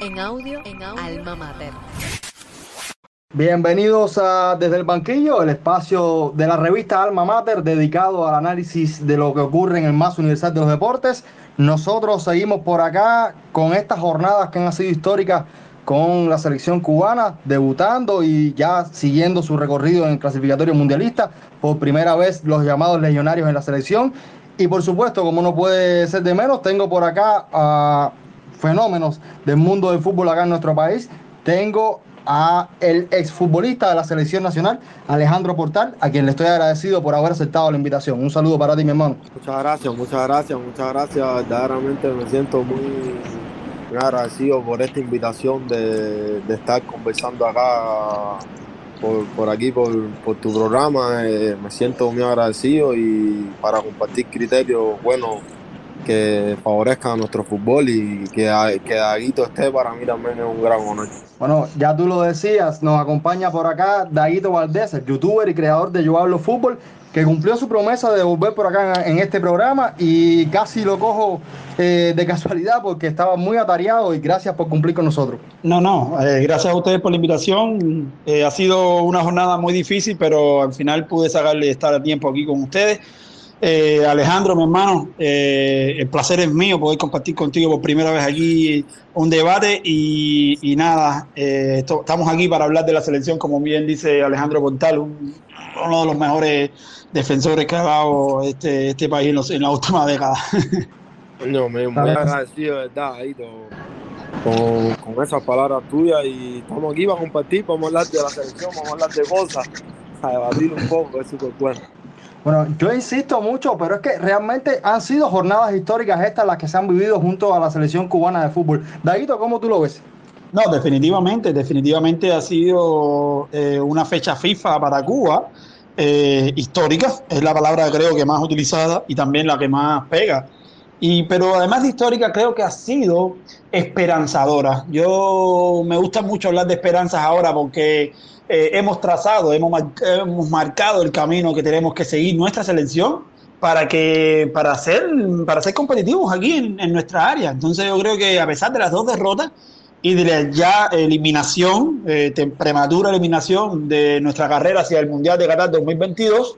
En audio, en audio, Alma Mater. Bienvenidos a Desde el Banquillo, el espacio de la revista Alma Mater dedicado al análisis de lo que ocurre en el más universal de los deportes. Nosotros seguimos por acá con estas jornadas que han sido históricas con la selección cubana, debutando y ya siguiendo su recorrido en el clasificatorio mundialista. Por primera vez los llamados legionarios en la selección. Y por supuesto, como no puede ser de menos, tengo por acá a fenómenos del mundo del fútbol acá en nuestro país. Tengo a el exfutbolista de la selección nacional, Alejandro Portal, a quien le estoy agradecido por haber aceptado la invitación. Un saludo para ti, mi hermano. Muchas gracias, muchas gracias, muchas gracias. Verdaderamente me siento muy, agradecido por esta invitación de, de estar conversando acá por, por aquí, por, por tu programa. Eh, me siento muy agradecido y para compartir criterios buenos que favorezcan a nuestro fútbol y que, que Daguito esté para mí también es un gran honor. Bueno, ya tú lo decías, nos acompaña por acá Daguito Valdés, el youtuber y creador de Yo Hablo Fútbol, que cumplió su promesa de volver por acá en, este programa y casi lo cojo eh, de casualidad porque estaba muy atareado y gracias por cumplir con nosotros. No, no, eh, gracias a ustedes por la invitación. Eh, ha sido una jornada muy difícil, pero al final pude sacarle estar a tiempo aquí con ustedes. Eh, Alejandro, mi hermano, eh, el placer es mío poder compartir contigo por primera vez aquí un debate y, y nada, eh, esto, estamos aquí para hablar de la selección, como bien dice Alejandro Portal, un, uno de los mejores defensores que ha dado este, este país en, los, en la última década. No, me muy agradecido, de verdad, Aito, con, con esas palabras tuyas y estamos aquí para compartir, vamos a hablar de la selección, vamos a hablar de cosas, a debatir un poco, es súper bueno. Bueno, yo insisto mucho, pero es que realmente han sido jornadas históricas estas las que se han vivido junto a la selección cubana de fútbol. Daguito, ¿cómo tú lo ves? No, definitivamente, definitivamente ha sido eh, una fecha FIFA para Cuba, eh, histórica, es la palabra creo que más utilizada y también la que más pega. Y, pero además de histórica, creo que ha sido esperanzadora. Yo me gusta mucho hablar de esperanzas ahora porque eh, hemos trazado, hemos, hemos, marcado el camino que tenemos que seguir nuestra selección para que para ser, para ser competitivos aquí en, en, nuestra área. Entonces yo creo que a pesar de las dos derrotas y de la ya eliminación, eh, prematura eliminación de nuestra carrera hacia el Mundial de Qatar 2022,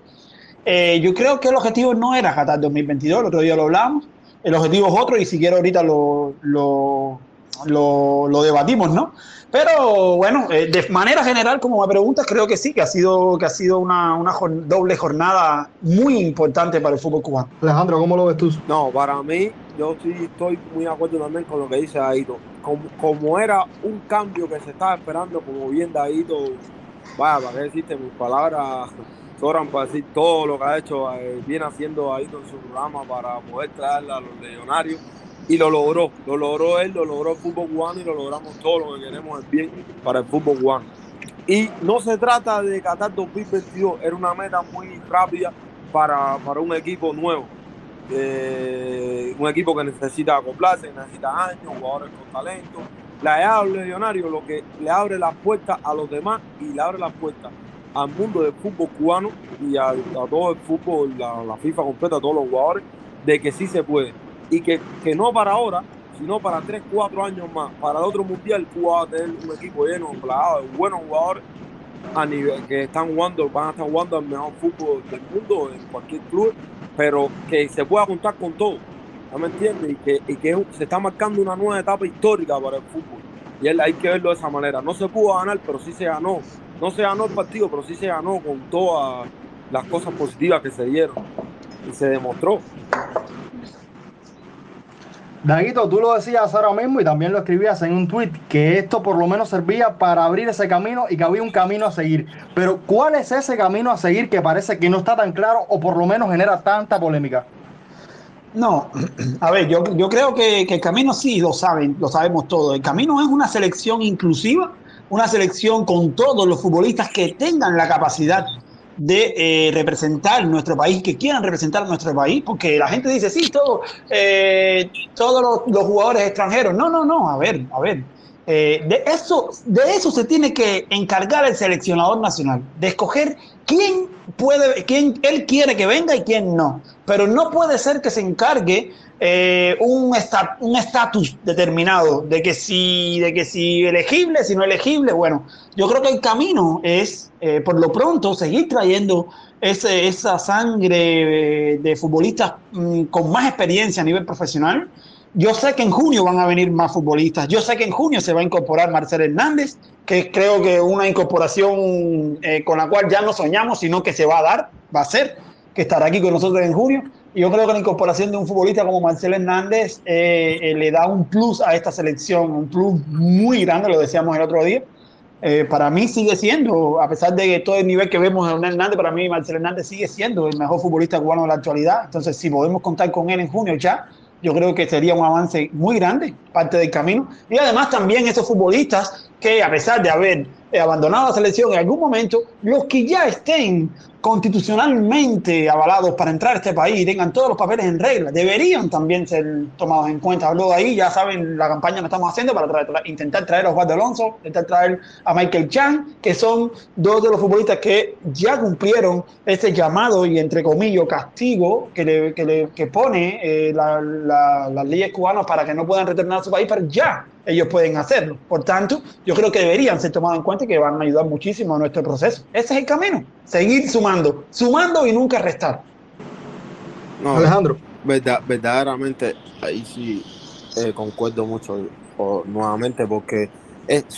eh, yo creo que el objetivo no era Qatar 2022, el otro día lo hablamos, el objetivo es otro y si quiero ahorita lo, lo, lo, lo debatimos, ¿no? Pero bueno, eh, de manera general, como me preguntas, creo que sí, que ha sido, que ha sido una, una jorn doble jornada muy importante para el fútbol cubano. Alejandro, ¿cómo lo ves tú? No, para mí, yo sí estoy muy de acuerdo también con lo que dice Aito. Como, como era un cambio que se estaba esperando, como bien Daito, vaya, para qué decirte, mis palabras sobran para decir todo lo que ha hecho, eh, viene haciendo Aito en su programa para poder traerla a los legionarios y lo logró, lo logró él, lo logró el fútbol cubano y lo logramos todo lo que queremos es bien para el fútbol cubano. Y no se trata de Qatar 2022, era una meta muy rápida para, para un equipo nuevo, eh, un equipo que necesita acoplarse, necesita años, jugadores con talento. La EA Legionario lo que le abre las puertas a los demás y le abre las puertas al mundo del fútbol cubano y a, a todo el fútbol, la, la FIFA completa, a todos los jugadores, de que sí se puede y que, que, no para ahora, sino para 3, 4 años más. Para el otro mundial, Cuba va a tener un equipo lleno, plagado de buenos jugadores a nivel que están jugando, van a estar jugando el mejor fútbol del mundo en cualquier club, pero que se pueda contar con todo. ¿No me entiendes? Y que, y que se está marcando una nueva etapa histórica para el fútbol. Y hay que verlo de esa manera. No se pudo ganar, pero sí se ganó. No se ganó el partido, pero sí se ganó con todas las cosas positivas que se dieron. Y se demostró. Daguito, tú lo decías ahora mismo y también lo escribías en un tweet que esto por lo menos servía para abrir ese camino y que había un camino a seguir. Pero ¿cuál es ese camino a seguir que parece que no está tan claro o por lo menos genera tanta polémica? No, a ver, yo, yo creo que, que, el camino sí lo saben, lo sabemos todos. El camino es una selección inclusiva, una selección con todos los futbolistas que tengan la capacidad de eh, representar nuestro país, que quieran representar nuestro país, porque la gente dice, sí, todo, eh, todos los, jugadores extranjeros. No, no, no, a ver, a ver. Eh, de, eso, de eso se tiene que encargar el seleccionador nacional, de escoger quién puede, quién él quiere que venga y quién no. Pero no puede ser que se encargue eh, un estatus determinado de que si de que si elegible, si no elegible, bueno, yo creo que el camino es eh, por lo pronto seguir trayendo ese, esa sangre de futbolistas mm, con más experiencia a nivel profesional. Yo sé que en junio van a venir más futbolistas. Yo sé que en junio se va a incorporar Marcelo Hernández, que creo que una incorporación eh, con la cual ya no soñamos, sino que se va a dar, va a ser, que estará aquí con nosotros en junio. Yo creo que la incorporación de un futbolista como Marcelo Hernández eh, eh, le da un plus a esta selección, un plus muy grande, lo decíamos el otro día. Eh, para mí sigue siendo, a pesar de todo el nivel que vemos de Hernández, para mí Marcelo Hernández sigue siendo el mejor futbolista cubano de la actualidad. Entonces, si podemos contar con él en junio ya, yo creo que sería un avance muy grande, parte del camino. Y además también esos futbolistas que a pesar de haber abandonado la selección en algún momento, los que ya estén constitucionalmente avalados para entrar a este país y tengan todos los papeles en regla, deberían también ser tomados en cuenta. Hablo de ahí, ya saben la campaña que estamos haciendo para intentar traer a Osvaldo Alonso, intentar traer a Michael Chan, que son dos de los futbolistas que ya cumplieron ese llamado y entre comillas castigo que, le, que, le, que pone eh, las la, leyes cubanas para que no puedan retornar a su país, pero ya ellos pueden hacerlo. Por tanto, yo creo que deberían ser tomados en cuenta y que van a ayudar muchísimo a nuestro proceso. Ese es el camino, seguir sumando, sumando y nunca restar. Alejandro. Verdad, verdaderamente, ahí sí eh, concuerdo mucho nuevamente porque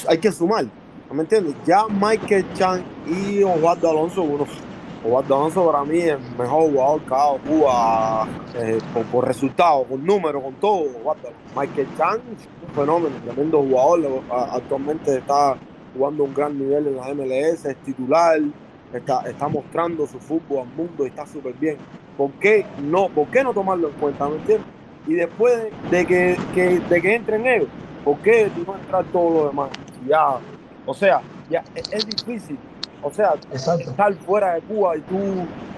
hay que sumar, ¿me entiendes? Ya Michael Chan y Osvaldo Alonso, uno Osvaldo Alonso para mí es el mejor jugador que ha Cuba eh, por, resultados, con números, con todo. Michael Chan, un fenómeno, tremendo jugador. Actualmente está jugando un gran nivel en la MLS, es titular, está, está mostrando su fútbol al mundo y está súper bien. ¿Por qué, no, ¿Por qué no tomarlo en cuenta? ¿Me entiendes? Y después de que, que, de que entren ellos, ¿por qué no entrar todo lo demás? Ya, o sea, ya es difícil o sea, estar fuera de Cuba y tú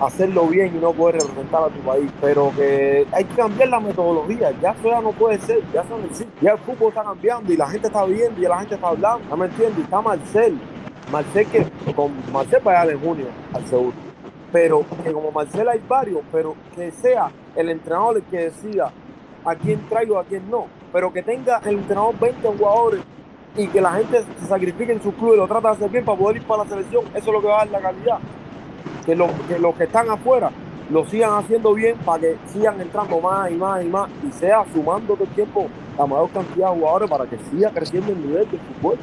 hacerlo bien y no poder representar a tu país. Pero que hay que cambiar la metodología. Ya eso ya no puede ser. Ya eso no existe. Ya el fútbol está cambiando y la gente está viendo y la gente está hablando. ¿No me entiendes? Está Marcel. Marcel que con Marcel va a de junio al seguro. Pero que como Marcel hay varios, pero que sea el entrenador el que decida a quién traigo, a quién no. Pero que tenga el entrenador 20 jugadores y que la gente se sacrifique en su club y lo trata de hacer bien para poder ir para la selección, eso es lo que va a dar la calidad. Que, que los que están afuera lo sigan haciendo bien para que sigan entrando más y más y más y sea sumando todo el tiempo la mayor cantidad de jugadores para que siga creciendo el nivel del fútbol.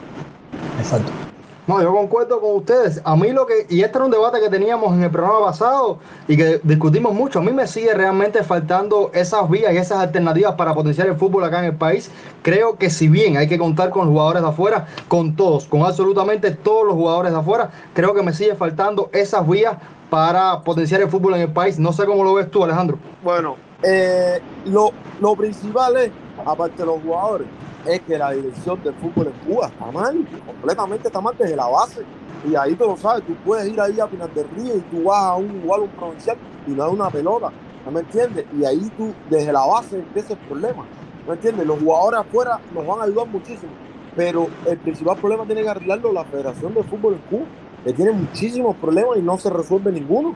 Exacto. No, yo concuerdo con ustedes. A mí lo que, y este era un debate que teníamos en el programa pasado y que discutimos mucho, a mí me sigue realmente faltando esas vías y esas alternativas para potenciar el fútbol acá en el país. Creo que si bien hay que contar con jugadores de afuera, con todos, con absolutamente todos los jugadores de afuera, creo que me sigue faltando esas vías para potenciar el fútbol en el país. No sé cómo lo ves tú, Alejandro. Bueno, eh, lo, lo principal es, aparte de los jugadores, es que la dirección del fútbol en Cuba está mal, completamente está mal desde la base. Y ahí tú lo sabes, tú puedes ir ahí a Pinar del Río y tú vas a un igual un provincial y no hay una pelota, ¿no me entiendes? Y ahí tú, desde la base, empieza el problema, ¿no me entiendes? Los jugadores afuera nos van a ayudar muchísimo, pero el principal problema tiene que arreglarlo la Federación de Fútbol en Cuba, que tiene muchísimos problemas y no se resuelve ninguno,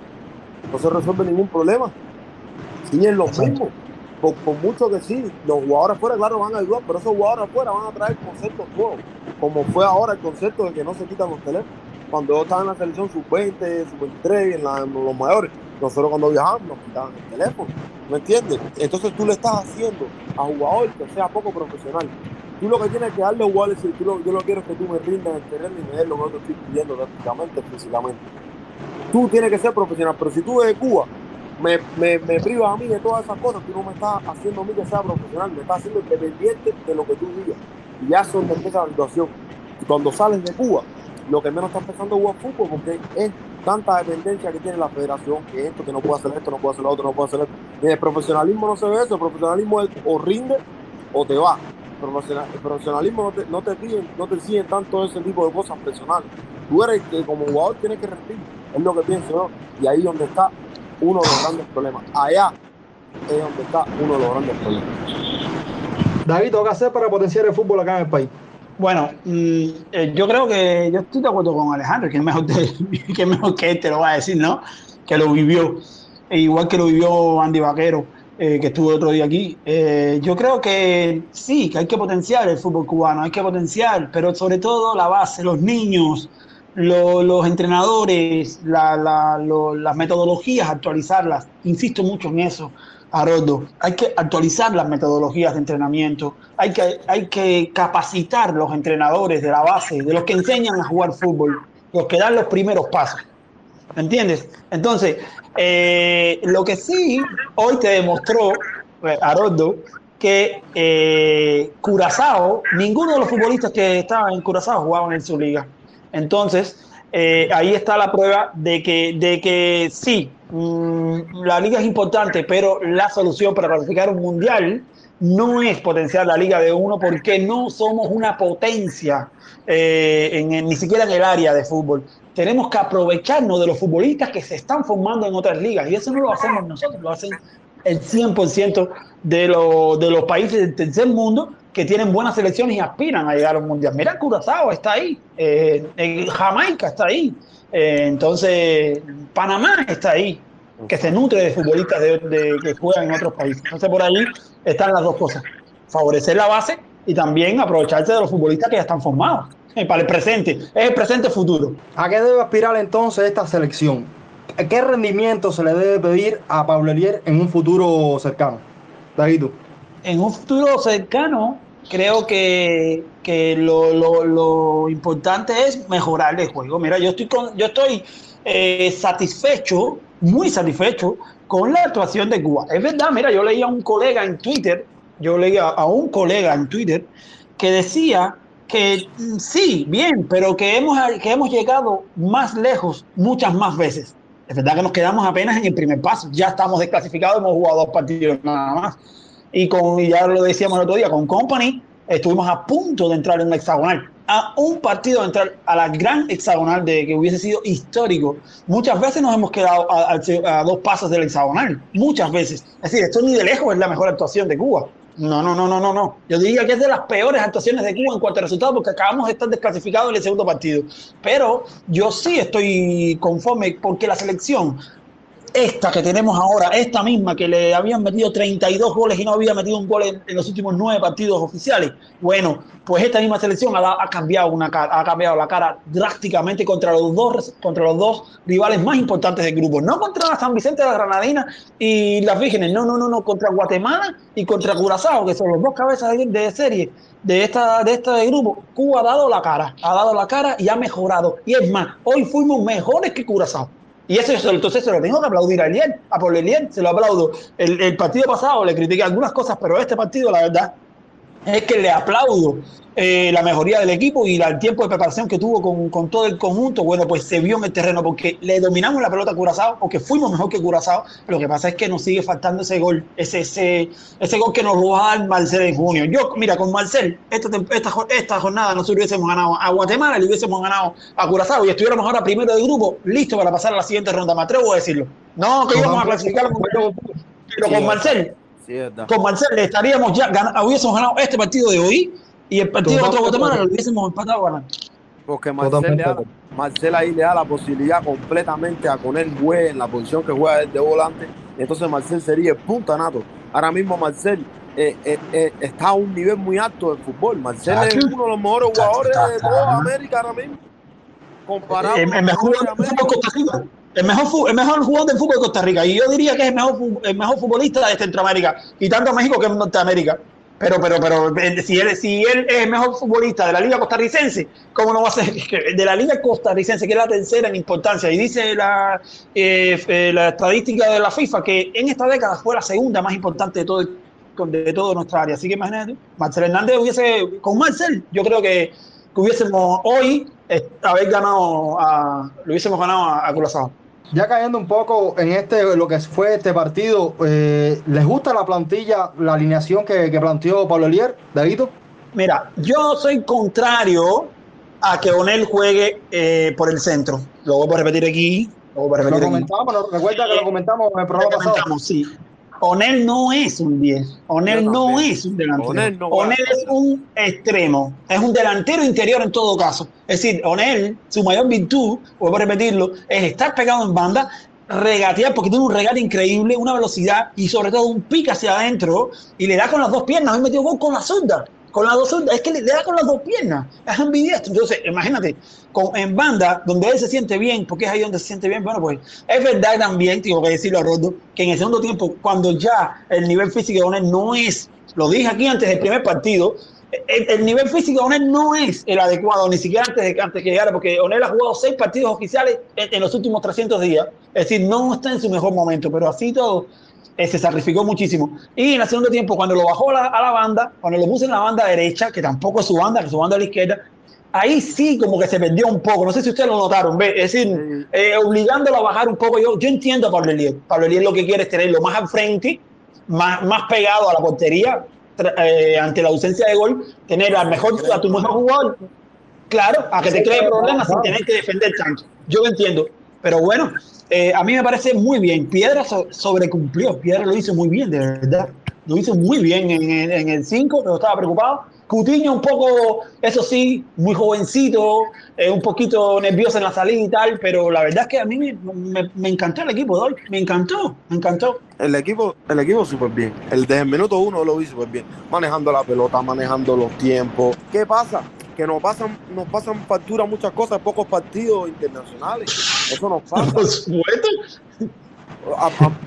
no se resuelve ningún problema. Siguen los mismos por, mucho que sí, los jugadores afuera, claro, van a ayudar, pero esos jugadores afuera van a traer conceptos nuevos, como fue ahora el concepto de que no se quitan los teléfonos. Cuando yo estaba en la selección sub-20, sub-23, en, los mayores, nosotros cuando viajábamos nos quitaban el teléfono, ¿me entiendes? Entonces tú le estás haciendo a jugadores que sea poco profesional. Tú lo que tienes que darle a jugadores, si yo lo quiero es que tú me rindas el terreno y me des lo que yo te estoy pidiendo prácticamente, físicamente. Tú tienes que ser profesional, pero si tú de Cuba me, me, me privas a mí de todas esas cosas, tú no me estás haciendo a mí que sea profesional, me estás haciendo independiente de lo que tú digas. Y ya son de empieza la situación. Y cuando sales de Cuba, lo que menos está empezando a jugar fútbol porque es tanta dependencia que tiene la federación, que esto, que no puede hacer esto, no puede hacer lo otro, no puede hacer esto. El profesionalismo no se ve eso, el profesionalismo es o rinde o te va. El profesionalismo no te, no te piden, no te exigen tanto ese tipo de cosas personales. Tú eres que como jugador tienes que rendir, es lo que pienso yo. Y ahí donde está uno de los grandes problemas. Allá es donde está uno de los grandes problemas. David, ¿qué hacer para potenciar el fútbol acá en el país? Bueno, mm, eh, yo creo que yo estoy de acuerdo con Alejandro, que es mejor, que, mejor que él te lo va a decir, ¿no? Que lo vivió, e igual que lo vivió Andy Vaquero. eh, que estuvo otro día aquí. Eh, yo creo que sí, que hay que potenciar el fútbol cubano, hay que potenciar, pero sobre todo la base, los niños, los entrenadores, las metodologías, actualizarlas. Insisto mucho en eso, Haroldo. Hay que actualizar las metodologías de entrenamiento, hay que, hay que capacitar los entrenadores de la base, de los que enseñan a jugar fútbol, los que dan los primeros pasos. ¿Me entiendes? Entonces, eh, lo que sí hoy te demostró, eh, Haroldo, que eh, Curazao, ninguno de los futbolistas que estaban en Curazao jugaban en su liga. Entonces, eh, ahí está la prueba de que, de que sí, mm, la liga es importante, pero la solución para clasificar un mundial no es potenciar la liga de uno porque no somos una potencia eh, en, ni siquiera en el área de fútbol. Tenemos que aprovecharnos de los futbolistas que se están formando en otras ligas y eso no lo hacemos nosotros, lo hacen el 100% de, de los países del tercer mundo que tienen buenas selecciones y aspiran a llegar a un mundial. Mira, Curazao está ahí, eh, Jamaica está ahí, eh, entonces Panamá está ahí, que se nutre de futbolistas de, que juegan en otros países. Entonces por ahí están las dos cosas, favorecer la base y también aprovecharse de los futbolistas que ya están formados eh, para el presente, es el presente futuro. ¿A qué debe aspirar entonces esta selección? ¿Qué rendimiento se le debe pedir a Pablo Elier en un futuro cercano? David, En un futuro cercano, creo que, que lo, lo, lo, importante es mejorar el juego. Mira, yo estoy, con, yo estoy eh, satisfecho, muy satisfecho con la actuación de Cuba. Es verdad, mira, yo leía a un colega en Twitter, yo leía a un colega en Twitter que decía que mm, sí, bien, pero que hemos, que hemos llegado más lejos muchas más veces. Es verdad que nos quedamos apenas en el primer paso, ya estamos desclasificados, hemos jugado dos partidos nada más y con, ya lo decíamos el otro día, con Company estuvimos a punto de entrar en la hexagonal, a un partido de entrar a la gran hexagonal de que hubiese sido histórico. Muchas veces nos hemos quedado a, a, a dos pasos del hexagonal, muchas veces. Es decir, esto ni de lejos es la mejor actuación de Cuba. No, no, no, no, no, no. Yo diría que es de las peores actuaciones de Cuba en cuanto a resultados porque acabamos de estar desclasificados en el segundo partido. Pero yo sí estoy conforme porque la selección esta que tenemos ahora, esta misma que le habían metido 32 goles y no había metido un gol en, los últimos nueve partidos oficiales, bueno, pues esta misma selección ha, ha, cambiado una ha cambiado la cara drásticamente contra los dos contra los dos rivales más importantes del grupo, no contra San Vicente de la Granadina y las Vírgenes, no, no, no, no, contra Guatemala y contra Curazao, que son los dos cabezas de, de serie de esta de este grupo. Cuba ha dado la cara, ha dado la cara y ha mejorado. Y es más, hoy fuimos mejores que Curazao. Y eso entonces se lo tengo que aplaudir a Eliel, a Pablo Eliel, se lo aplaudo. El, el, partido pasado le critiqué algunas cosas, pero este partido, la verdad, es que le aplaudo eh, la mejoría del equipo y la, el tiempo de preparación que tuvo con, con, todo el conjunto. Bueno, pues se vio en el terreno porque le dominamos la pelota a Curazao, porque fuimos mejor que Curazao. Lo que pasa es que nos sigue faltando ese gol, ese, ese, ese gol que nos robó al Marcel en junio. Yo, mira, con Marcel, esta, esta, esta jornada nosotros hubiésemos ganado a Guatemala, le hubiésemos ganado a Curazao y estuviéramos ahora primero de grupo, listo para pasar a la siguiente ronda. Me atrevo a decirlo. No, que íbamos a clasificar, pero con Marcel. Con Marcel estaríamos ya, hubiésemos ganado este partido de hoy y el partido contra Guatemala lo hubiésemos empatado ganando. Porque Marcel, le da, Marcel ahí le da la posibilidad completamente a poner Güey en la posición que juega de volante. Entonces Marcel sería el punta nato. Ahora mismo Marcel eh, eh, eh, está a un nivel muy alto del fútbol. Marcel es uno de los mejores jugadores de toda América ahora mismo. Comparado el, el mejor jugador de Costa Rica. El mejor, el mejor jugador del fútbol de Costa Rica. Y yo diría que es el mejor, el mejor futbolista de Centroamérica. Y tanto México que en Norteamérica. Pero, pero, pero, si él, si él es el mejor futbolista de la Liga Costarricense, ¿cómo no va a ser? De la Liga Costarricense, que es la tercera en importancia, y dice la, eh, la estadística de la FIFA que en esta década fue la segunda más importante de todo el, de toda nuestra área. Así que imagínate, Marcel Hernández hubiese, con Marcel, yo creo que, que hubiésemos hoy eh, haber ganado, a, lo hubiésemos ganado a, a Curazao. Ya cayendo un poco en este lo que fue este partido, eh, ¿les gusta la plantilla, la alineación que, que planteó Pablo Elier, Davidito? Mira, yo soy contrario a que Onel juegue eh, por el centro. Lo voy a repetir aquí. Lo, voy a repetir lo comentamos, aquí. recuerda que lo comentamos en el programa pasado. Sí. Onel no es un 10. Onel no, es un delantero. Onel, no Onel es un extremo. Es un delantero interior en todo caso. Es decir, Onel, su mayor virtud, vuelvo a repetirlo, es estar pegado en banda regatear porque tiene un regate increíble, una velocidad y sobre todo un pique hacia adentro y le da con las dos piernas. Hoy metió gol con la zurda, con las dos. Es que le, da con las dos piernas. Es ambidiestro. Entonces, imagínate, con, en banda, donde él se siente bien, porque es ahí donde se siente bien. Bueno, pues es verdad también, tengo que decirlo a Rodo, que en el segundo tiempo, cuando ya el nivel físico de no es, lo dije aquí antes del primer partido, el, nivel físico de Onel no es el adecuado, ni siquiera antes de, antes que llegara, porque Onel ha jugado seis partidos oficiales en, los últimos 300 días. Es decir, no está en su mejor momento, pero así todo eh, se sacrificó muchísimo. Y en el segundo tiempo, cuando lo bajó a la banda, cuando lo puso en la banda derecha, que tampoco es su banda, que es su banda a la izquierda, ahí sí como que se perdió un poco. No sé si ustedes lo notaron, ¿ve? es decir, eh, obligándolo a bajar un poco. Yo, yo entiendo a Pablo Eliel. Pablo Eliel lo que quiere es tenerlo más al frente, más, más pegado a la portería, eh, ante la ausencia de gol, tener al mejor, a tu mejor jugador, claro, a que te cree problemas sin tener que defender tanto. Yo lo entiendo. Pero bueno, eh, a mí me parece muy bien. Piedra sobrecumplió. Piedra lo hizo muy bien, de verdad. Lo hizo muy bien en, en el 5, pero estaba preocupado Cutiño un poco, eso sí, muy jovencito, eh, un poquito nervioso en la salida y tal, pero la verdad es que a mí me, encantó el equipo de hoy, me encantó, me encantó. El equipo, el equipo súper bien, el desde el minuto uno lo vi súper bien, manejando la pelota, manejando los tiempos. ¿Qué pasa? Que nos pasan, nos pasan factura muchas cosas, pocos partidos internacionales. Eso nos pasa. Por supuesto.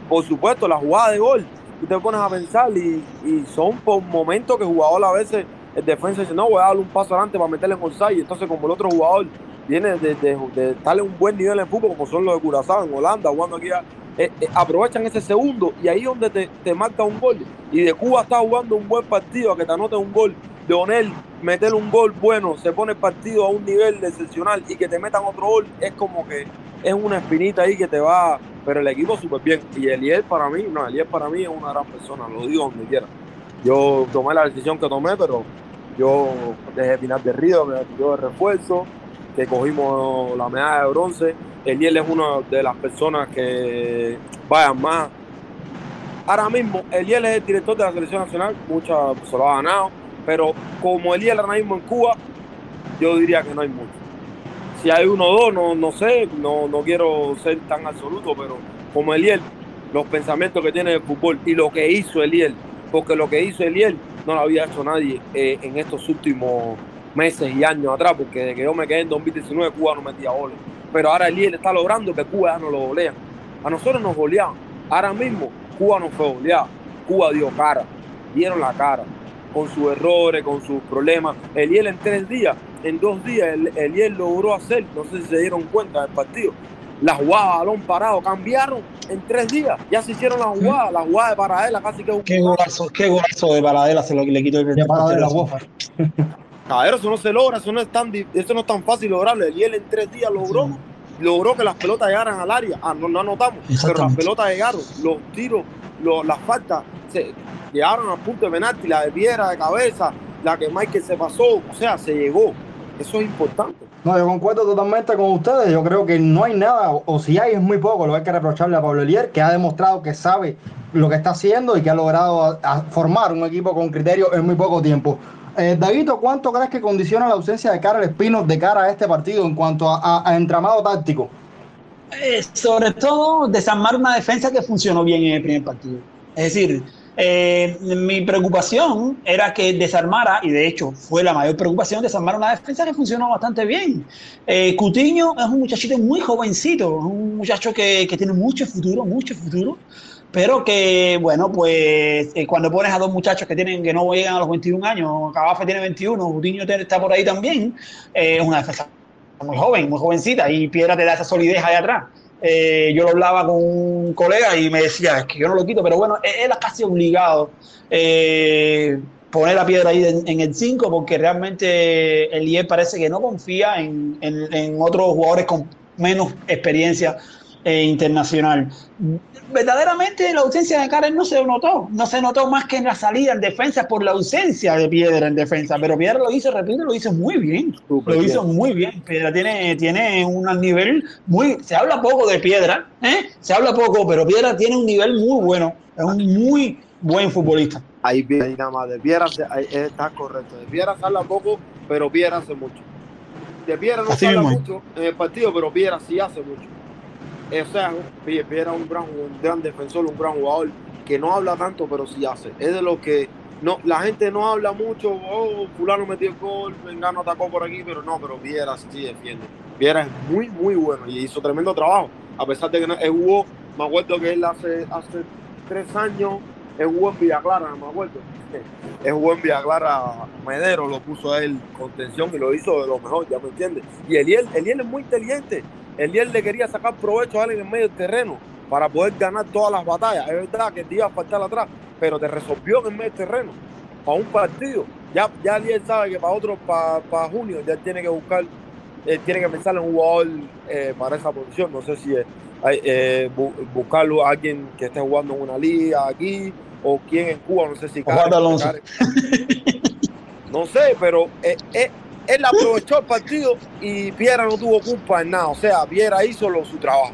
por supuesto, la jugada de gol. Tú te pones a pensar y, y son por momentos que el jugador a veces el defensa dice, no, voy a darle un paso adelante para meterle en y Entonces, como el otro jugador viene de, de, darle un buen nivel en fútbol, como son los de Curazao, en Holanda, jugando aquí, eh, eh, aprovechan ese segundo y ahí es donde te, te, marca un gol. Y de Cuba está jugando un buen partido, a que te anote un gol. De Onel, meter un gol bueno, se pone el partido a un nivel excepcional y que te metan otro gol, es como que es una espinita ahí que te va. Pero el equipo súper bien. Y Eliel para mí, no, Eliel para mí es una gran persona, lo digo donde quiera. Yo tomé la decisión que tomé, pero yo desde final de Río me dio de refuerzo, que cogimos la medalla de bronce. Eliel es una de las personas que vayan más. Ahora mismo, Eliel es el director de la selección nacional, muchas se lo ha ganado, pero como Eliel ahora mismo en Cuba, yo diría que no hay mucho. Si hay uno o dos, no, no sé, no, no quiero ser tan absoluto, pero como Eliel, los pensamientos que tiene el fútbol y lo que hizo Eliel, porque lo que hizo Eliel no lo había hecho nadie eh, en estos últimos meses y años atrás, porque desde que yo me quedé en 2019 Cuba no metía goles. Pero ahora el líder está logrando que Cuba ya no lo golea. A nosotros nos goleaban. Ahora mismo Cuba no fue goleada. Cuba dio cara, dieron la cara, con sus errores, con sus problemas. El Eliel en tres días, en dos días, el Eliel logró hacer, no sé si se dieron cuenta del partido, la jugada balón parado, cambiaron en tres días, ya se hicieron la jugada, la jugada de Paradela casi que un Qué golazo, qué golazo de Paradela se lo le quitó el de Paradela, Caballero, eso no se logra, eso no es tan, eso no es tan fácil lograrlo. El él en tres días logró, logró que las pelotas llegaran al área. Ah, no, no anotamos, pero las pelotas llegaron, los tiros, las faltas se, llegaron al punto de penalti, la de piedra de cabeza, la que Michael se pasó, o sea, se llegó. Eso es importante. No, yo concuerdo totalmente con ustedes. Yo creo que no hay nada, o si hay, es muy poco lo que hay que reprocharle a Pablo Elier, que ha demostrado que sabe lo que está haciendo y que ha logrado formar un equipo con criterio en muy poco tiempo. Eh, Daguito, ¿cuánto crees que condiciona la ausencia de Karel Espino de cara a este partido en cuanto a, entramado táctico? Eh, sobre todo desarmar una defensa que funcionó bien en el primer partido. Es decir, eh, mi preocupación era que desarmara, y de hecho fue la mayor preocupación, desarmar una defensa que funcionó bastante bien. Eh, Cutiño es un muchachito muy jovencito, un muchacho que, que tiene mucho futuro, mucho futuro, pero que, bueno, pues eh, cuando pones a dos muchachos que tienen que no llegan a los 21 años, Cabafe tiene 21, Cutiño está por ahí también, es una defensa muy joven, muy jovencita, y Piedra te da esa solidez ahí atrás. Eh, yo lo hablaba con un colega y me decía, es que yo no lo quito, pero bueno, él es casi obligado eh, poner la piedra ahí en, el 5 porque realmente el IE parece que no confía en, en otros jugadores con menos experiencia eh, internacional verdaderamente la ausencia de Karen no se notó, no se notó más que en la salida en defensa por la ausencia de Piedra en defensa, pero Piedra lo hizo, repito, lo hizo muy bien, lo hizo muy bien, Piedra tiene, tiene un nivel muy, se habla poco de Piedra, ¿eh? se habla poco, pero Piedra tiene un nivel muy bueno, es un muy buen futbolista. Ahí, ahí nada más, de Piedra está correcto, de Piedra se habla poco, pero Piedra hace mucho. De Piedra no se habla mucho en el partido, pero Piedra sí hace mucho. O sea, Viera un gran, un gran defensor, un gran jugador que no habla tanto, pero sí hace. Es de lo que no, la gente no habla mucho, oh, fulano metió el gol, Vengano atacó por aquí, pero no, pero Viera sí defiende. Viera es muy, muy bueno y hizo tremendo trabajo. A pesar de que no, él jugó, me acuerdo que él hace, hace tres años, él jugó en Villa Clara, me acuerdo. Es jugó en Villa Clara, Medero lo puso a él con tensión y lo hizo de lo mejor, ya me entiendes. Y Eliel, Eliel es muy inteligente. Eliel le quería sacar provecho a alguien en medio del terreno para poder ganar todas las batallas. Es verdad que te iba a faltar atrás, pero te resolvió en medio terreno para un partido. Ya, ya él sabe que para otro, para, para junio, ya tiene que buscar, eh, tiene que pensar en un jugador eh, para esa posición. No sé si es eh, buscarlo a alguien que esté jugando en una liga aquí o quién en Cuba, no sé si No sé, pero él aprovechó el partido y Piera no tuvo culpa en nada. O sea, Piera hizo lo, su trabajo.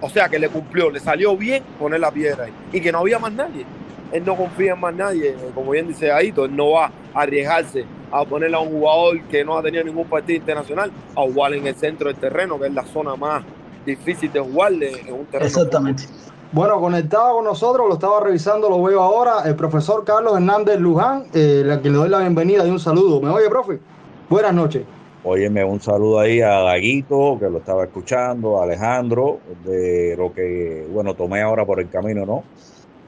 O sea, que le cumplió, le salió bien poner la piedra ahí. Y que no había más nadie. Él no confía en más nadie. Como bien dice Aito, él no va a arriesgarse a ponerle a un jugador que no ha tenido ningún partido internacional a jugar en el centro del terreno, que es la zona más difícil de jugarle en un terreno. Exactamente. Bueno, conectado con nosotros, lo estaba revisando, lo veo ahora, el profesor Carlos Hernández Luján, eh, a quien le doy la bienvenida y un saludo. ¿Me oye, profe? Buenas noches. Óyeme, un saludo ahí a Daguito, que lo estaba escuchando, a Alejandro, de lo que, bueno, tomé ahora por el camino, ¿no?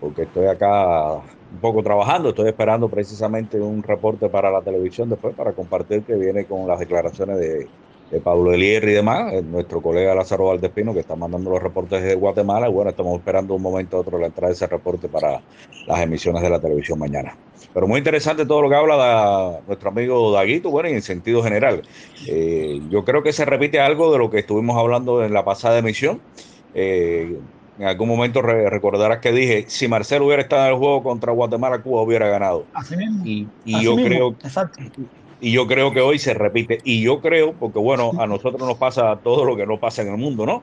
Porque estoy acá un poco trabajando, estoy esperando precisamente un reporte para la televisión después para compartir que viene con las declaraciones de, de Pablo Elier y demás, eh, nuestro colega Lázaro Valdespino, que está mandando los reportes de Guatemala. Y bueno, estamos esperando un momento a otro la entrada de ese reporte para las emisiones de la televisión mañana. Pero muy interesante todo lo que habla nuestro amigo Daguito, bueno, y en sentido general. Eh, yo creo que se repite algo de lo que estuvimos hablando en la pasada emisión. Eh, en algún momento recordarás que dije, si Marcelo hubiera estado en el juego contra Guatemala, Cuba hubiera ganado. Así mismo. Y, yo creo... Exacto y yo creo que hoy se repite. Y yo creo, porque bueno, a nosotros nos pasa todo lo que no pasa en el mundo, ¿no?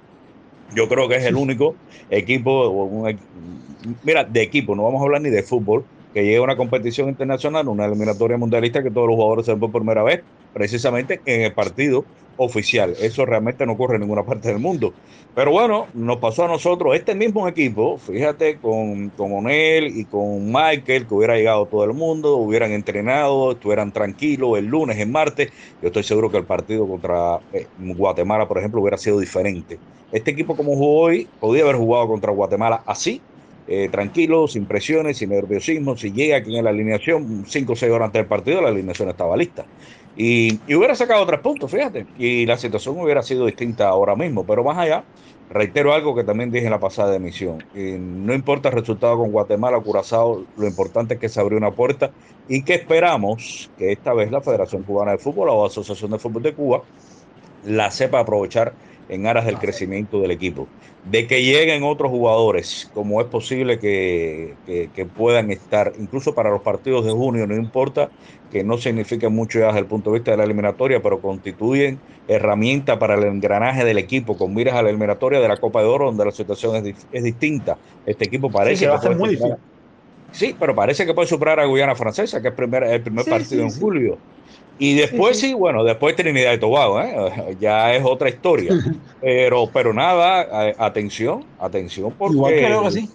Yo creo que es el único equipo, mira, de equipo, no vamos a hablar ni de fútbol, que llega a una competición internacional, una eliminatoria mundialista, que todos los jugadores se ven por primera vez, precisamente en el partido oficial. Eso realmente no ocurre en ninguna parte del mundo. Pero bueno, nos pasó a nosotros, este mismo equipo, fíjate, con, con Onel y con Michael, que hubiera llegado todo el mundo, hubieran entrenado, estuvieran tranquilos el lunes, el martes. Yo estoy seguro que el partido contra eh, Guatemala, por ejemplo, hubiera sido diferente. Este equipo como jugó hoy, podía haber jugado contra Guatemala así, eh, tranquilo, sin presiones, sin nerviosismo. Si llega aquí en la alineación, cinco o seis horas antes del partido, la alineación estaba lista. Y, hubiera sacado tres puntos, fíjate. Y la situación hubiera sido distinta ahora mismo. Pero más allá, reitero algo que también dije en la pasada emisión. no importa el resultado con Guatemala Curazao, lo importante es que se abrió una puerta y que esperamos que esta vez la Federación Cubana de Fútbol o Asociación de Fútbol de Cuba la sepa aprovechar en aras del crecimiento del equipo. De que lleguen otros jugadores, como es posible que, puedan estar, incluso para los partidos de junio, no importa que no signifiquen mucho ya desde el punto de vista de la eliminatoria, pero constituyen herramienta para el engranaje del equipo con miras a la eliminatoria de la Copa de Oro, donde la situación es, distinta. Este equipo parece que, va muy difícil. Sí, pero parece que puede superar a Guyana Francesa, que es el primer partido en julio. Y después sí, bueno, después Trinidad y Tobago, ¿eh? ya es otra historia. pero, pero nada, atención, atención, porque, Igual creo que sí.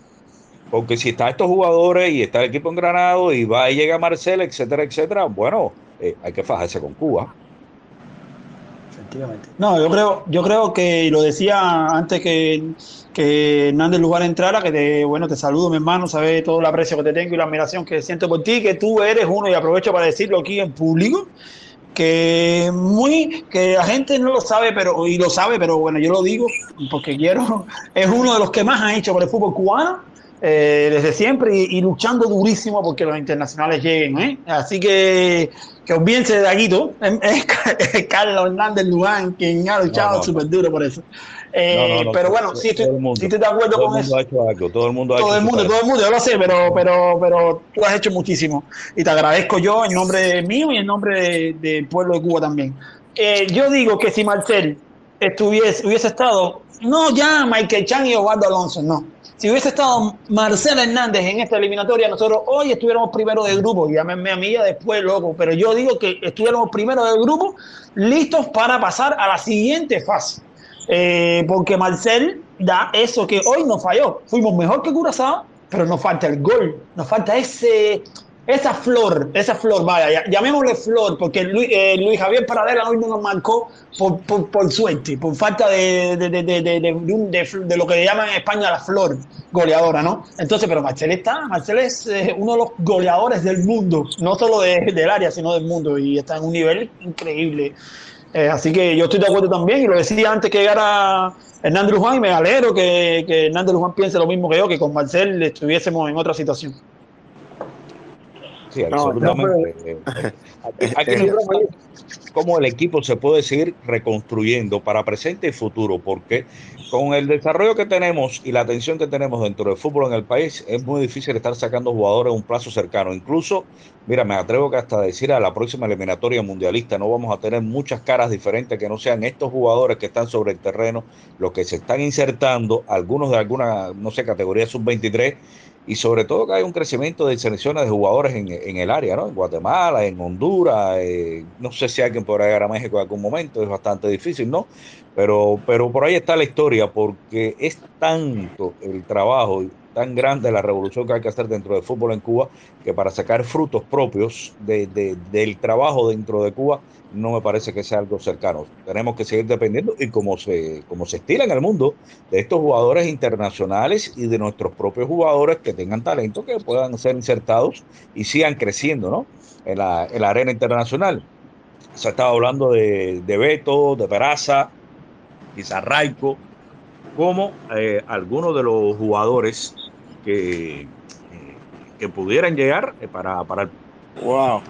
porque si está estos jugadores y está el equipo engranado y va y llega Marcel, etcétera, etcétera, bueno, eh, hay que fajarse con Cuba. Efectivamente. No, yo creo, yo creo que, lo decía antes que, que Hernández Lugar entrara, que te, bueno, te saludo, mi hermano, sabes todo el aprecio que te tengo y la admiración que siento por ti, que tú eres uno, y aprovecho para decirlo aquí en público, que muy, que la gente no lo sabe, pero, y lo sabe, pero bueno, yo lo digo porque quiero, es uno de los que más ha hecho por el fútbol cubano. Eh, desde siempre y, luchando durísimo porque los internacionales lleguen. ¿eh? Así que que olvídense de Daguito, es, Carlos Hernández Luján quien ha luchado súper duro por eso. Eh, pero bueno, si estoy, de acuerdo con eso. todo el mundo ha todo hecho el mundo, todo el mundo, yo lo sé, pero, pero, pero tú has hecho muchísimo. Y te agradezco yo en nombre mío y en nombre del pueblo de Cuba también. Eh, yo digo que si Marcel estuviese, hubiese estado, no ya Michael Chan y Osvaldo Alonso, no. Si hubiese estado Marcel Hernández en esta eliminatoria, nosotros hoy estuviéramos primero del grupo, llámenme a mí ya después, loco, pero yo digo que estuviéramos primero del grupo, listos para pasar a la siguiente fase. Eh, porque Marcel da eso que hoy nos falló. Fuimos mejor que Curazao, pero nos falta el gol, nos falta ese, esa flor, esa flor, vaya, llamémosle flor, porque Luis, eh, Luis Javier Paradela hoy no nos marcó por, por, suerte, por falta de, de, de, de, lo que llaman en España la flor goleadora, ¿no? Entonces, pero Marcel está, Marcel es eh, uno de los goleadores del mundo, no solo del área, sino del mundo, y está en un nivel increíble. Eh, así que yo estoy de acuerdo también, y lo decía antes que llegara Hernández Luján, y me alegro que, que Hernández Luján piense lo mismo que yo, que con Marcel estuviésemos en otra situación. Sí, absolutamente. cómo el equipo se puede seguir reconstruyendo para presente y futuro, porque con el desarrollo que tenemos y la atención que tenemos dentro del fútbol en el país, es muy difícil estar sacando jugadores a un plazo cercano. Incluso, mira, me atrevo que hasta decir a la próxima eliminatoria mundialista no vamos a tener muchas caras diferentes que no sean estos jugadores que están sobre el terreno, los que se están insertando, algunos de alguna, no sé, categoría sub-23 y sobre todo que hay un crecimiento de selecciones de jugadores en, el área, ¿no? En Guatemala, en Honduras, eh, no sé si alguien podrá llegar a México en algún momento, es bastante difícil, ¿no? Pero, pero por ahí está la historia, porque es tanto el trabajo tan grande la revolución que hay que hacer dentro del fútbol en Cuba, que para sacar frutos propios de, del trabajo dentro de Cuba, no me parece que sea algo cercano. Tenemos que seguir dependiendo y como se, como se estila en el mundo, de estos jugadores internacionales y de nuestros propios jugadores que tengan talento, que puedan ser insertados y sigan creciendo ¿no? en, la, en la arena internacional. Se ha estado hablando de, de Beto, de Peraza, quizás Raico, como eh, algunos de los jugadores que, eh, que pudieran llegar eh, para, para el... Wow.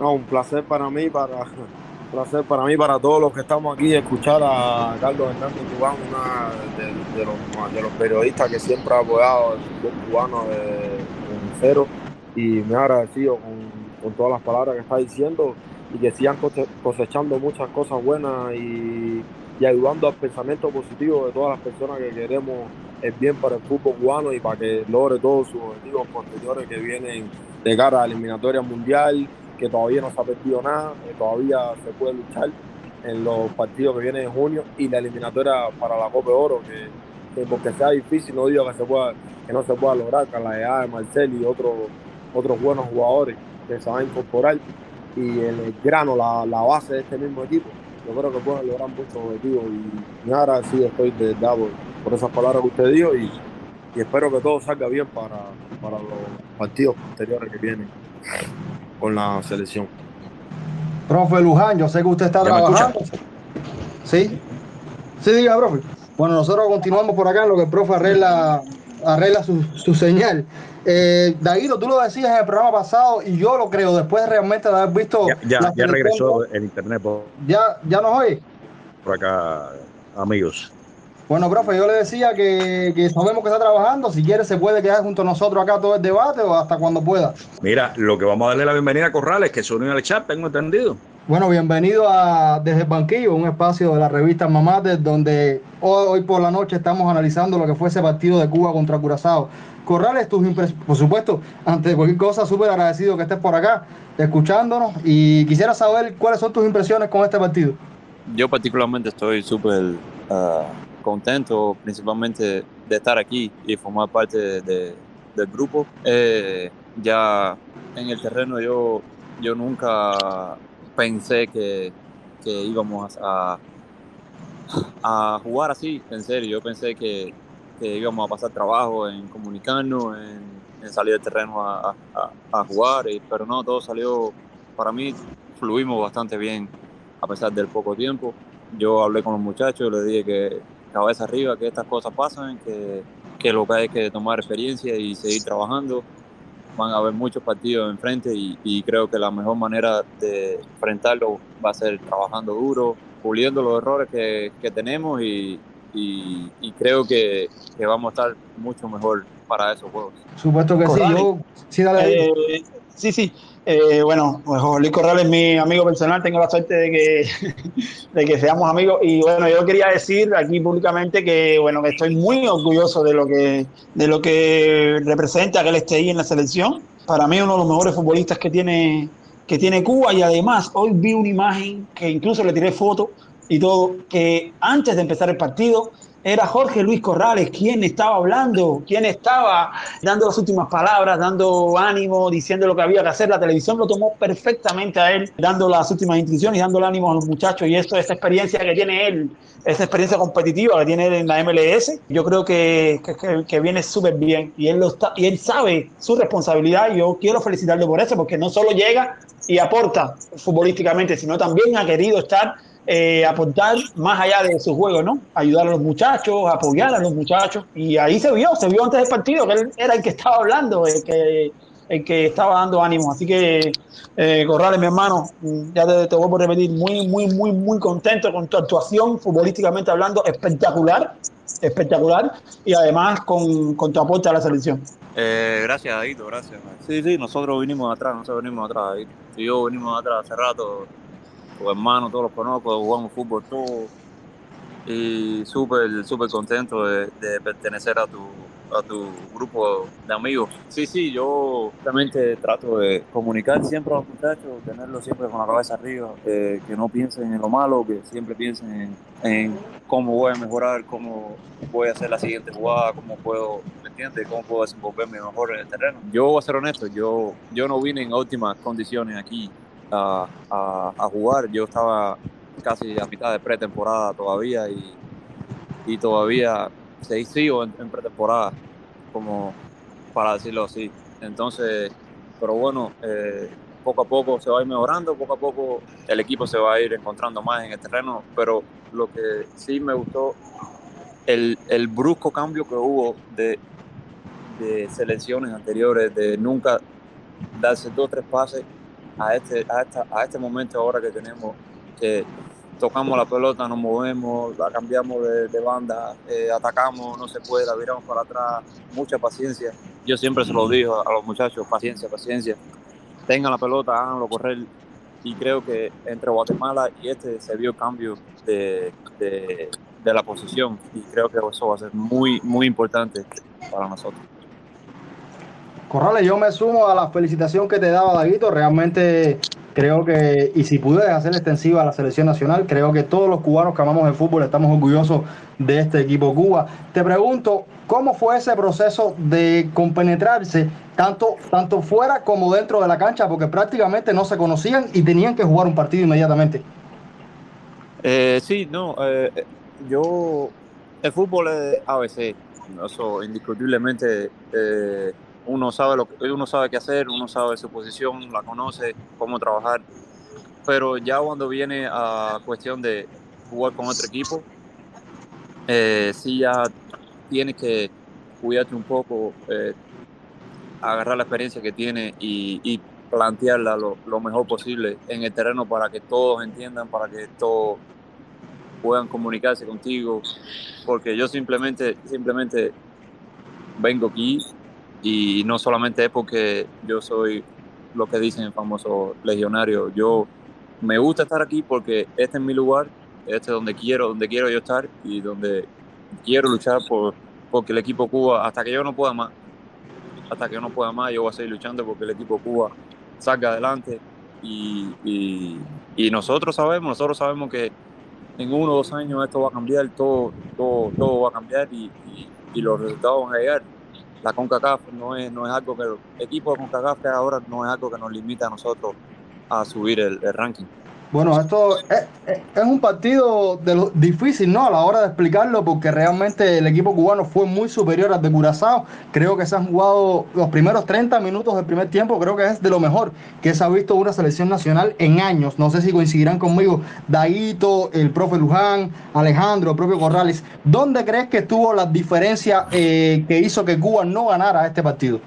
No, un placer para mí, para un placer para mí, para todos los que estamos aquí, escuchar a Carlos Hernández Cubano, una de, los, de los periodistas que siempre ha apoyado el fútbol cubano de, cero. Y me ha agradecido con, con todas las palabras que está diciendo y que sigan cosechando muchas cosas buenas y y ayudando al pensamiento positivo de todas las personas que queremos el bien para el fútbol cubano y para que logre todos sus objetivos posteriores que vienen de cara a la eliminatoria mundial, que todavía no se ha perdido nada, que todavía se puede luchar en los partidos que vienen en junio y la eliminatoria para la Copa de Oro, que, porque sea difícil, no digo que, se pueda, que no se pueda lograr con la llegada de Marcel y otros otros buenos jugadores que se van a incorporar y el grano, la, la base de este mismo equipo yo creo que pueden lograr muchos objetivos y me agradecido estoy de verdad por, esas palabras que usted dijo y, espero que todo salga bien para, para los partidos posteriores que vienen con la selección. Profe Luján, yo sé que usted está trabajando. Sí, sí, diga, profe. Bueno, nosotros continuamos por acá en lo que el profe arregla, arregla su, su señal. Eh, Daguito, tú lo decías en el programa pasado y yo lo creo, después realmente de haber visto. Ya, ya, regresó el internet. ¿Ya, ¿Ya nos oye? Por acá, amigos. Bueno, profe, yo le decía que, que, sabemos que está trabajando. Si quiere, se puede quedar junto a nosotros acá todo el debate o hasta cuando pueda. Mira, lo que vamos a darle la bienvenida a Corrales, que se unió al chat, tengo entendido. Bueno, bienvenido a Desde el Banquillo, un espacio de la revista Mamates, donde hoy, hoy, por la noche estamos analizando lo que fue ese partido de Cuba contra Curazao. Corrales, tus impresiones, por supuesto, ante cualquier cosa, súper agradecido que estés por acá, escuchándonos, y quisiera saber cuáles son tus impresiones con este partido. Yo particularmente estoy súper ah, contento, principalmente de estar aquí y formar parte de, del grupo. Eh, ya en el terreno yo, yo nunca pensé que, que íbamos a, a jugar así, en serio. Yo pensé que que íbamos a pasar trabajo en comunicarnos, en, salir del terreno a, jugar, pero no, todo salió, para mí, fluimos bastante bien a pesar del poco tiempo. Yo hablé con los muchachos, les dije que cabeza arriba, que estas cosas pasan, que, que lo que hay que tomar experiencia y seguir trabajando. Van a haber muchos partidos enfrente y, y creo que la mejor manera de enfrentarlo va a ser trabajando duro, puliendo los errores que, que tenemos y, y, creo que, que, vamos a estar mucho mejor para esos juegos. Supuesto que sí, yo, sí, dale. Eh, sí, sí. Eh, bueno, pues José Luis Corral es mi amigo personal, tengo la suerte de que, de que seamos amigos y bueno, yo quería decir aquí públicamente que bueno, que estoy muy orgulloso de lo que, de lo que representa que él ahí en la selección. Para mí uno de los mejores futbolistas que tiene, que tiene Cuba y además hoy vi una imagen que incluso le tiré foto y todo, que antes de empezar el partido era Jorge Luis Corrales quien estaba hablando, quien estaba dando las últimas palabras, dando ánimo, diciendo lo que había que hacer. La televisión lo tomó perfectamente a él, dando las últimas instrucciones dando ánimo a los muchachos. Y esto, esta experiencia que tiene él, esa experiencia competitiva que tiene él en la MLS, yo creo que, que, que viene súper bien. Y él, lo está, y él sabe su responsabilidad y yo quiero felicitarlo por eso, porque no solo llega y aporta futbolísticamente, sino también ha querido estar eh, aportar más allá de su juego, ¿no? Ayudar a los muchachos, apoyar a los muchachos. Y ahí se vio, se vio antes del partido, que él era el que estaba hablando, el que, el que estaba dando ánimo. Así que, eh, Corrales, mi hermano, ya te, te vuelvo a repetir, muy, muy, muy, muy contento con tu actuación, futbolísticamente hablando, espectacular, espectacular, y además con, con tu aporte a la selección. Eh, gracias, Adito, gracias. Sí, sí, nosotros vinimos atrás, nosotros venimos atrás, Adito. Y yo venimos atrás hace rato, tus hermanos, todos los conozco, jugamos fútbol todos. Y súper, súper contento de, de, pertenecer a tu, a tu grupo de amigos. Sí, sí, yo realmente trato de comunicar siempre a los muchachos, tenerlos siempre con la cabeza arriba, eh, que no piensen en lo malo, que siempre piensen en, en, cómo voy a mejorar, cómo voy a hacer la siguiente jugada, cómo puedo, ¿me entiendes? Cómo puedo desenvolverme mejor en el terreno. Yo voy a ser honesto, yo, yo no vine en óptimas condiciones aquí a, jugar. Yo estaba casi a mitad de pretemporada todavía y, y todavía se sigo en, en, pretemporada, como para decirlo así. Entonces, pero bueno, eh, poco a poco se va a ir mejorando, poco a poco el equipo se va a ir encontrando más en el terreno, pero lo que sí me gustó, el, el brusco cambio que hubo de, de selecciones anteriores, de nunca darse dos o tres pases a este, a, esta, a este momento ahora que tenemos, que tocamos la pelota, nos movemos, la cambiamos de, de banda, eh, atacamos, no se puede, la viramos para atrás, mucha paciencia. Yo siempre se lo digo a los muchachos, paciencia, paciencia. Tengan la pelota, háganlo correr. Y creo que entre Guatemala y este se vio cambio de, de, de la posición y creo que eso va a ser muy, muy importante para nosotros. Corrales, yo me sumo a la felicitación que te daba Daguito. Realmente creo que, y si pude hacer extensiva a la selección nacional, creo que todos los cubanos que amamos el fútbol estamos orgullosos de este equipo Cuba. Te pregunto, ¿cómo fue ese proceso de compenetrarse tanto, tanto fuera como dentro de la cancha? Porque prácticamente no se conocían y tenían que jugar un partido inmediatamente. Eh, sí, no, eh, yo, el fútbol es ABC, eso indiscutiblemente. Eh, uno sabe lo que uno sabe qué hacer, uno sabe su posición, la conoce, cómo trabajar. Pero ya cuando viene a cuestión de jugar con otro equipo, eh, sí ya tienes que cuidarte un poco, eh, agarrar la experiencia que tiene y, y plantearla lo, lo, mejor posible en el terreno para que todos entiendan, para que todos puedan comunicarse contigo, porque yo simplemente, simplemente vengo aquí y no solamente es porque yo soy lo que dicen el famoso legionario, yo me gusta estar aquí porque este es mi lugar, este es donde quiero, donde quiero yo estar y donde quiero luchar por porque el equipo Cuba, hasta que yo no pueda más, hasta que yo no pueda más, yo voy a seguir luchando porque el equipo Cuba salga adelante. Y, y, nosotros sabemos, nosotros sabemos que en uno o dos años esto va a cambiar, todo, todo, todo va a cambiar y, y los resultados van a llegar la CONCACAF no es, no es algo que el equipo de CONCACAF que ahora no es algo que nos limita a nosotros a subir el, el ranking. Bueno, esto es, un partido de lo difícil, ¿no? A la hora de explicarlo, porque realmente el equipo cubano fue muy superior al de Curazao. Creo que se han jugado los primeros 30 minutos del primer tiempo, creo que es de lo mejor que se ha visto una selección nacional en años. No sé si coincidirán conmigo, Daito, el profe Luján, Alejandro, el propio Corrales. ¿Dónde crees que estuvo la diferencia eh, que hizo que Cuba no ganara este partido?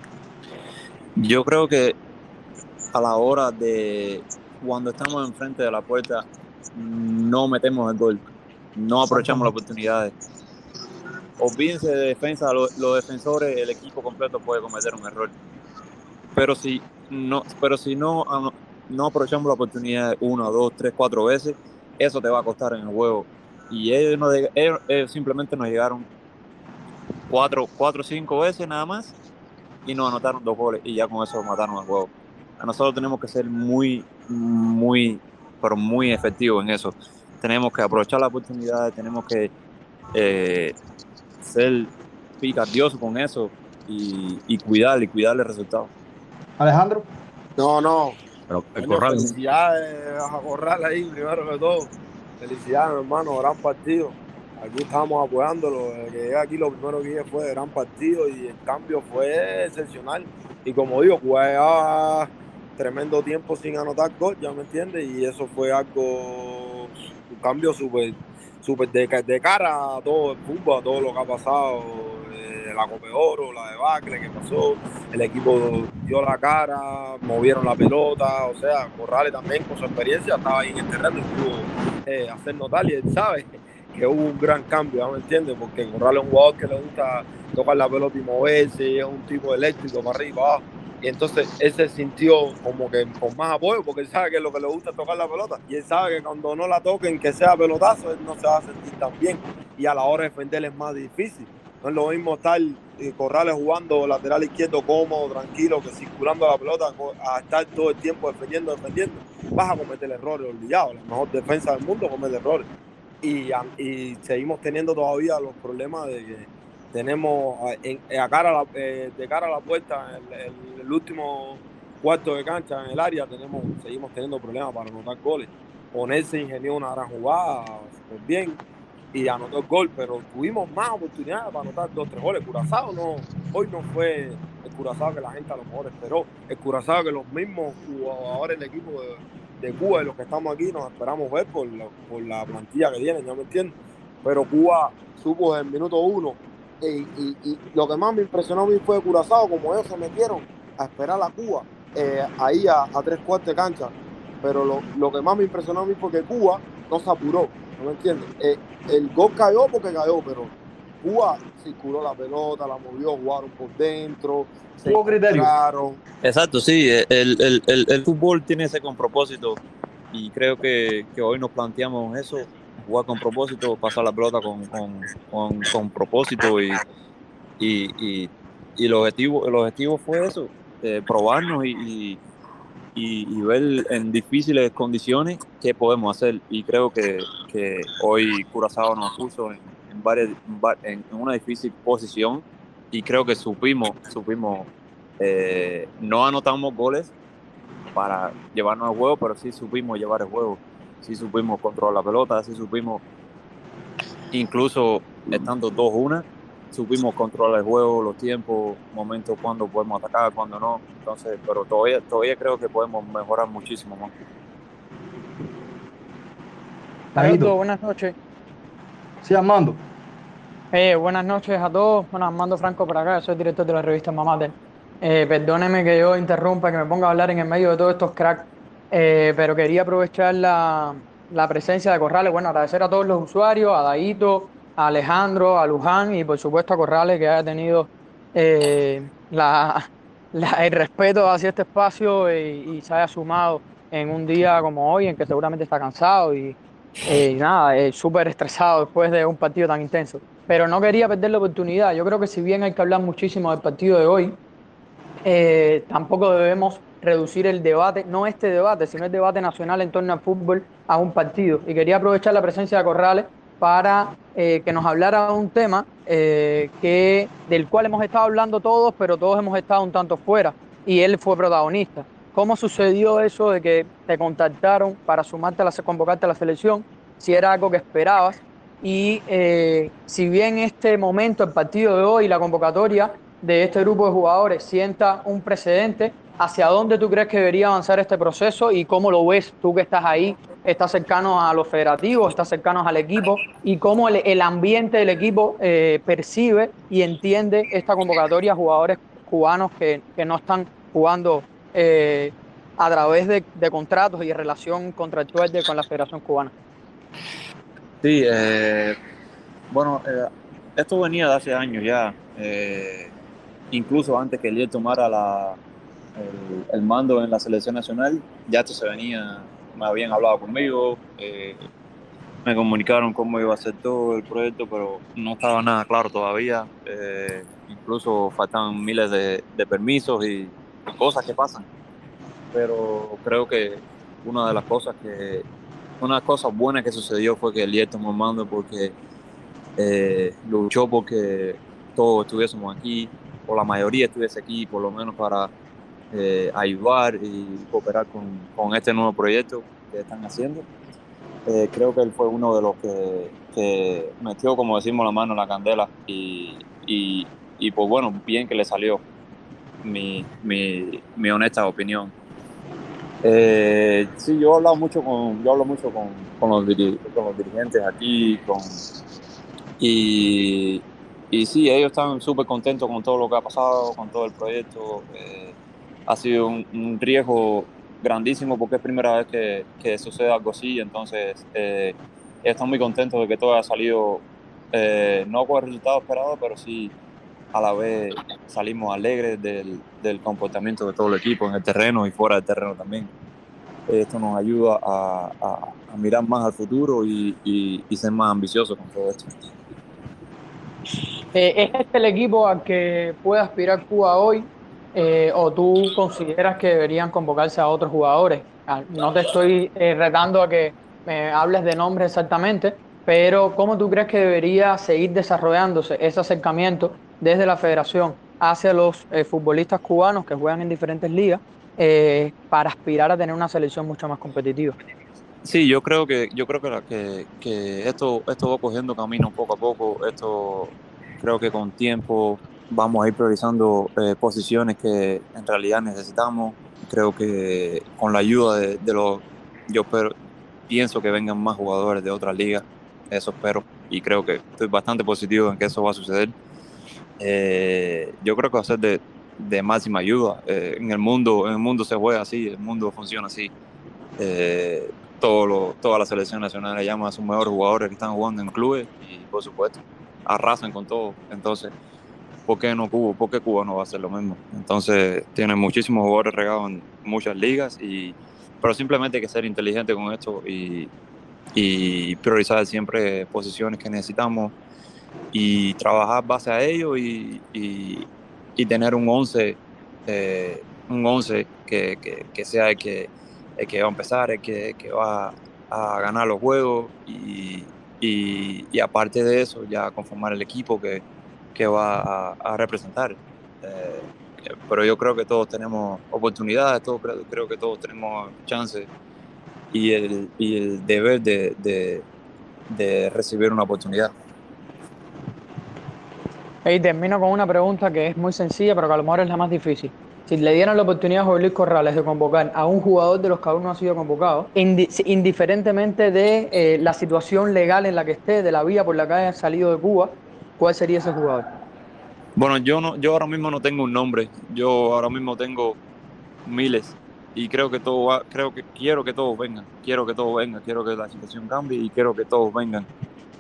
Yo creo que a la hora de cuando estamos enfrente de la puerta no metemos el gol, no aprovechamos las oportunidades. Olvídense de defensa, los, los, defensores, el equipo completo puede cometer un error. Pero si no, pero si no, no aprovechamos la oportunidad una, dos, tres, cuatro veces, eso te va a costar en el juego. Y ellos, no, ellos, ellos simplemente nos llegaron cuatro, cuatro, cinco veces nada más y nos anotaron dos goles y ya con eso mataron el juego. A nosotros tenemos que ser muy, muy, pero muy efectivos en eso. tenemos que aprovechar la oportunidad, tenemos que eh, ser picardiosos con eso y, y cuidar y cuidar el resultado. Alejandro. No, no. Pero el Coño, corral. Felicidades a Corral ahí, primero que todo. Felicidades, hermano, gran partido. Aquí estábamos apoyándolo. Que llegué aquí, lo primero que dije fue gran partido y el cambio fue excepcional. Y como digo, jugué a tremendo tiempo sin anotar gol, ya me entiendes, y eso fue algo, un cambio súper súper de, ca- de cara a todo el fútbol, a todo lo que ha pasado, eh, la Copa Oro, la debacle que pasó, el equipo dio la cara, movieron la pelota, o sea, Corrales también con su experiencia estaba ahí en el terreno y pudo eh, hacer notar y él sabe que hubo un gran cambio, ¿ya me entiendes? Porque Corrales es un jugador que le gusta tocar la pelota y moverse, es un tipo eléctrico para arriba, abajo. Y entonces él se sintió como que con más apoyo, porque él sabe que lo que le gusta es tocar la pelota. Y él sabe que cuando no la toquen, que sea pelotazo, él no se va a sentir tan bien. Y a la hora de defender es más difícil. No es lo mismo estar eh, Corrales jugando lateral izquierdo cómodo, tranquilo, que circulando la pelota, a estar todo el tiempo defendiendo, defendiendo. Vas a cometer errores, olvidado. La mejor defensa del mundo comete errores. Y, y seguimos teniendo todavía los problemas de que tenemos en- a cara eh, de cara a la puerta, el, último cuarto de cancha en el área, tenemos, seguimos teniendo problemas para anotar goles. Ponerse ingenió una gran jugada, súper bien, y anotó el gol, pero tuvimos más oportunidades para anotar dos tres goles. Curazao no, hoy no fue el Curazao que la gente a lo mejor esperó, el Curazao que los mismos jugadores del equipo de, de Cuba y los que estamos aquí nos esperamos ver por la, por la plantilla que tienen, ¿ya me entiendes? Pero Cuba supo desde el minuto uno y, y- y lo que más me impresionó a mí fue Curazao, como ellos se metieron a esperar a Cuba eh, ahí a, a tres cuartos de cancha. Pero lo, lo que más me impresionó a mí fue que Cuba no se apuró, ¿no me entiendes? Eh, el gol cayó porque cayó, pero Cuba circuló la pelota, la movió, jugaron por dentro, se Hubo criterio. encontraron. Exacto, sí, el, el, el, el fútbol tiene ese con propósito y creo que, que hoy nos planteamos eso, jugar con propósito, pasar la pelota con, con, con, propósito y, y, y, y el, objetivo, el objetivo fue eso, eh, probarnos y, y, ver en difíciles condiciones qué podemos hacer. Y creo que, que hoy Curazao nos puso en, en, varias, en va- en una difícil posición y creo que supimos, supimos, eh, no anotamos goles para llevarnos al juego, pero sí supimos llevar el juego, sí supimos controlar la pelota, sí supimos, incluso estando 2-1, supimos controlar el juego, los tiempos, momentos cuando podemos atacar, cuando no, entonces, pero todavía, todavía creo que podemos mejorar muchísimo más. Saludos, buenas noches. Sí, Armando. Eh, buenas noches a todos. Bueno, Armando Franco por acá, soy director de la revista Mamater. Eh, perdóneme que yo interrumpa, que me ponga a hablar en el medio de todos estos cracks, eh, pero quería aprovechar la, la presencia de Corrales. Bueno, agradecer a todos los usuarios, a Daito, a Alejandro, a Luján y por supuesto a Corrales que haya tenido eh, el respeto hacia este espacio y, se haya sumado en un día como hoy en que seguramente está cansado y, eh, y nada, eh, súper estresado después de un partido tan intenso. Pero no quería perder la oportunidad. Yo creo que si bien hay que hablar muchísimo del partido de hoy, tampoco debemos reducir el debate, no este debate, sino el debate nacional en torno al fútbol a un partido. Y quería aprovechar la presencia de Corrales para eh, que nos hablara de un tema eh, que, del cual hemos estado hablando todos, pero todos hemos estado un tanto fuera, y él fue protagonista. ¿Cómo sucedió eso de que te contactaron para sumarte a la, convocarte a la selección? Si era algo que esperabas. Y eh, si bien este momento, el partido de hoy, la convocatoria de este grupo de jugadores sienta un precedente, ¿hacia dónde tú crees que debería avanzar este proceso y cómo lo ves tú que estás ahí, estás cercano a los federativos, estás cercano al equipo y cómo el, el ambiente del equipo eh, percibe y entiende esta convocatoria a jugadores cubanos que, que no están jugando eh, a través de, de contratos y relación contractual de- con la Federación Cubana? Sí, eh, bueno, esto venía de hace años ya, incluso antes que él tomara la, el, el mando en la selección nacional, ya esto se venía, me habían hablado conmigo, eh, me comunicaron cómo iba a ser todo el proyecto, pero no estaba nada claro todavía, eh, incluso faltan miles de, permisos y, cosas que pasan, pero creo que una de las cosas que una cosa buena que sucedió fue que Eliel tomó mando porque eh, luchó porque todos estuviésemos aquí, o la mayoría estuviese aquí, por lo menos para eh, ayudar y cooperar con, este nuevo proyecto que están haciendo. Eh, creo que él fue uno de los que, metió, como decimos, la mano en la candela y, y, pues bueno, bien que le salió mi, mi, honesta opinión. Eh, sí, yo he hablado mucho con, yo hablo mucho con, con, los, dirigentes aquí, con, y, y sí, ellos están súper contentos con todo lo que ha pasado, con todo el proyecto. Ha sido un, un, riesgo grandísimo porque es primera vez que, que sucede algo así, entonces eh, están muy contentos de que todo haya salido, eh, no con el resultado esperado, pero sí a la vez salimos alegres del, del, comportamiento de todo el equipo en el terreno y fuera del terreno también. Esto nos ayuda a, a, a mirar más al futuro y, y, y, ser más ambiciosos con todo esto. Eh, ¿Es este el equipo al que puede aspirar Cuba hoy? Eh, ¿O tú consideras que deberían convocarse a otros jugadores? Ah, no te estoy eh, retando a que me hables de nombres exactamente, pero ¿cómo tú crees que debería seguir desarrollándose ese acercamiento desde la federación hacia los eh, futbolistas cubanos que juegan en diferentes ligas eh, para aspirar a tener una selección mucho más competitiva. Sí, yo creo que yo creo que, que, que, esto esto va cogiendo camino poco a poco. Esto creo que con tiempo vamos a ir priorizando eh, posiciones que en realidad necesitamos. Creo que con la ayuda de, los yo espero, pienso que vengan más jugadores de otras ligas. Eso espero y creo que estoy bastante positivo en que eso va a suceder eh, yo creo que va a ser de, de máxima ayuda. Eh, en, el mundo, en el mundo se juega así, el mundo funciona así. Todo lo, toda la selección nacional llama a sus mejores jugadores que están jugando en clubes y, por supuesto, arrasan con todo. Entonces, ¿por qué no Cuba? ¿Por qué Cuba no va a hacer lo mismo? Entonces, tiene muchísimos jugadores regados en muchas ligas, y, pero simplemente hay que ser inteligente con esto y, priorizar siempre posiciones que necesitamos y trabajar base a ello y, y, tener un 11 eh, un 11 que, que, sea el que, el que va a empezar, el que, que va a ganar los juegos y, y, aparte de eso ya conformar el equipo que, que va a, a representar. Eh, pero yo creo que todos tenemos oportunidades, todos, creo, que todos tenemos chances y el, y el deber de, de, de recibir una oportunidad. Y termino con una pregunta que es muy sencilla, pero que a lo mejor es la más difícil. Si le dieran la oportunidad a José Luis Corrales de convocar a un jugador de los que aún no ha sido convocado, indiferentemente de eh, la situación legal en la que esté, de la vía por la que haya salido de Cuba, ¿cuál sería ese jugador? Bueno, yo no, yo ahora mismo no tengo un nombre. Yo ahora mismo tengo miles y creo que todo va, creo que quiero que todos vengan, quiero que todos vengan, quiero que la situación cambie y quiero que todos vengan.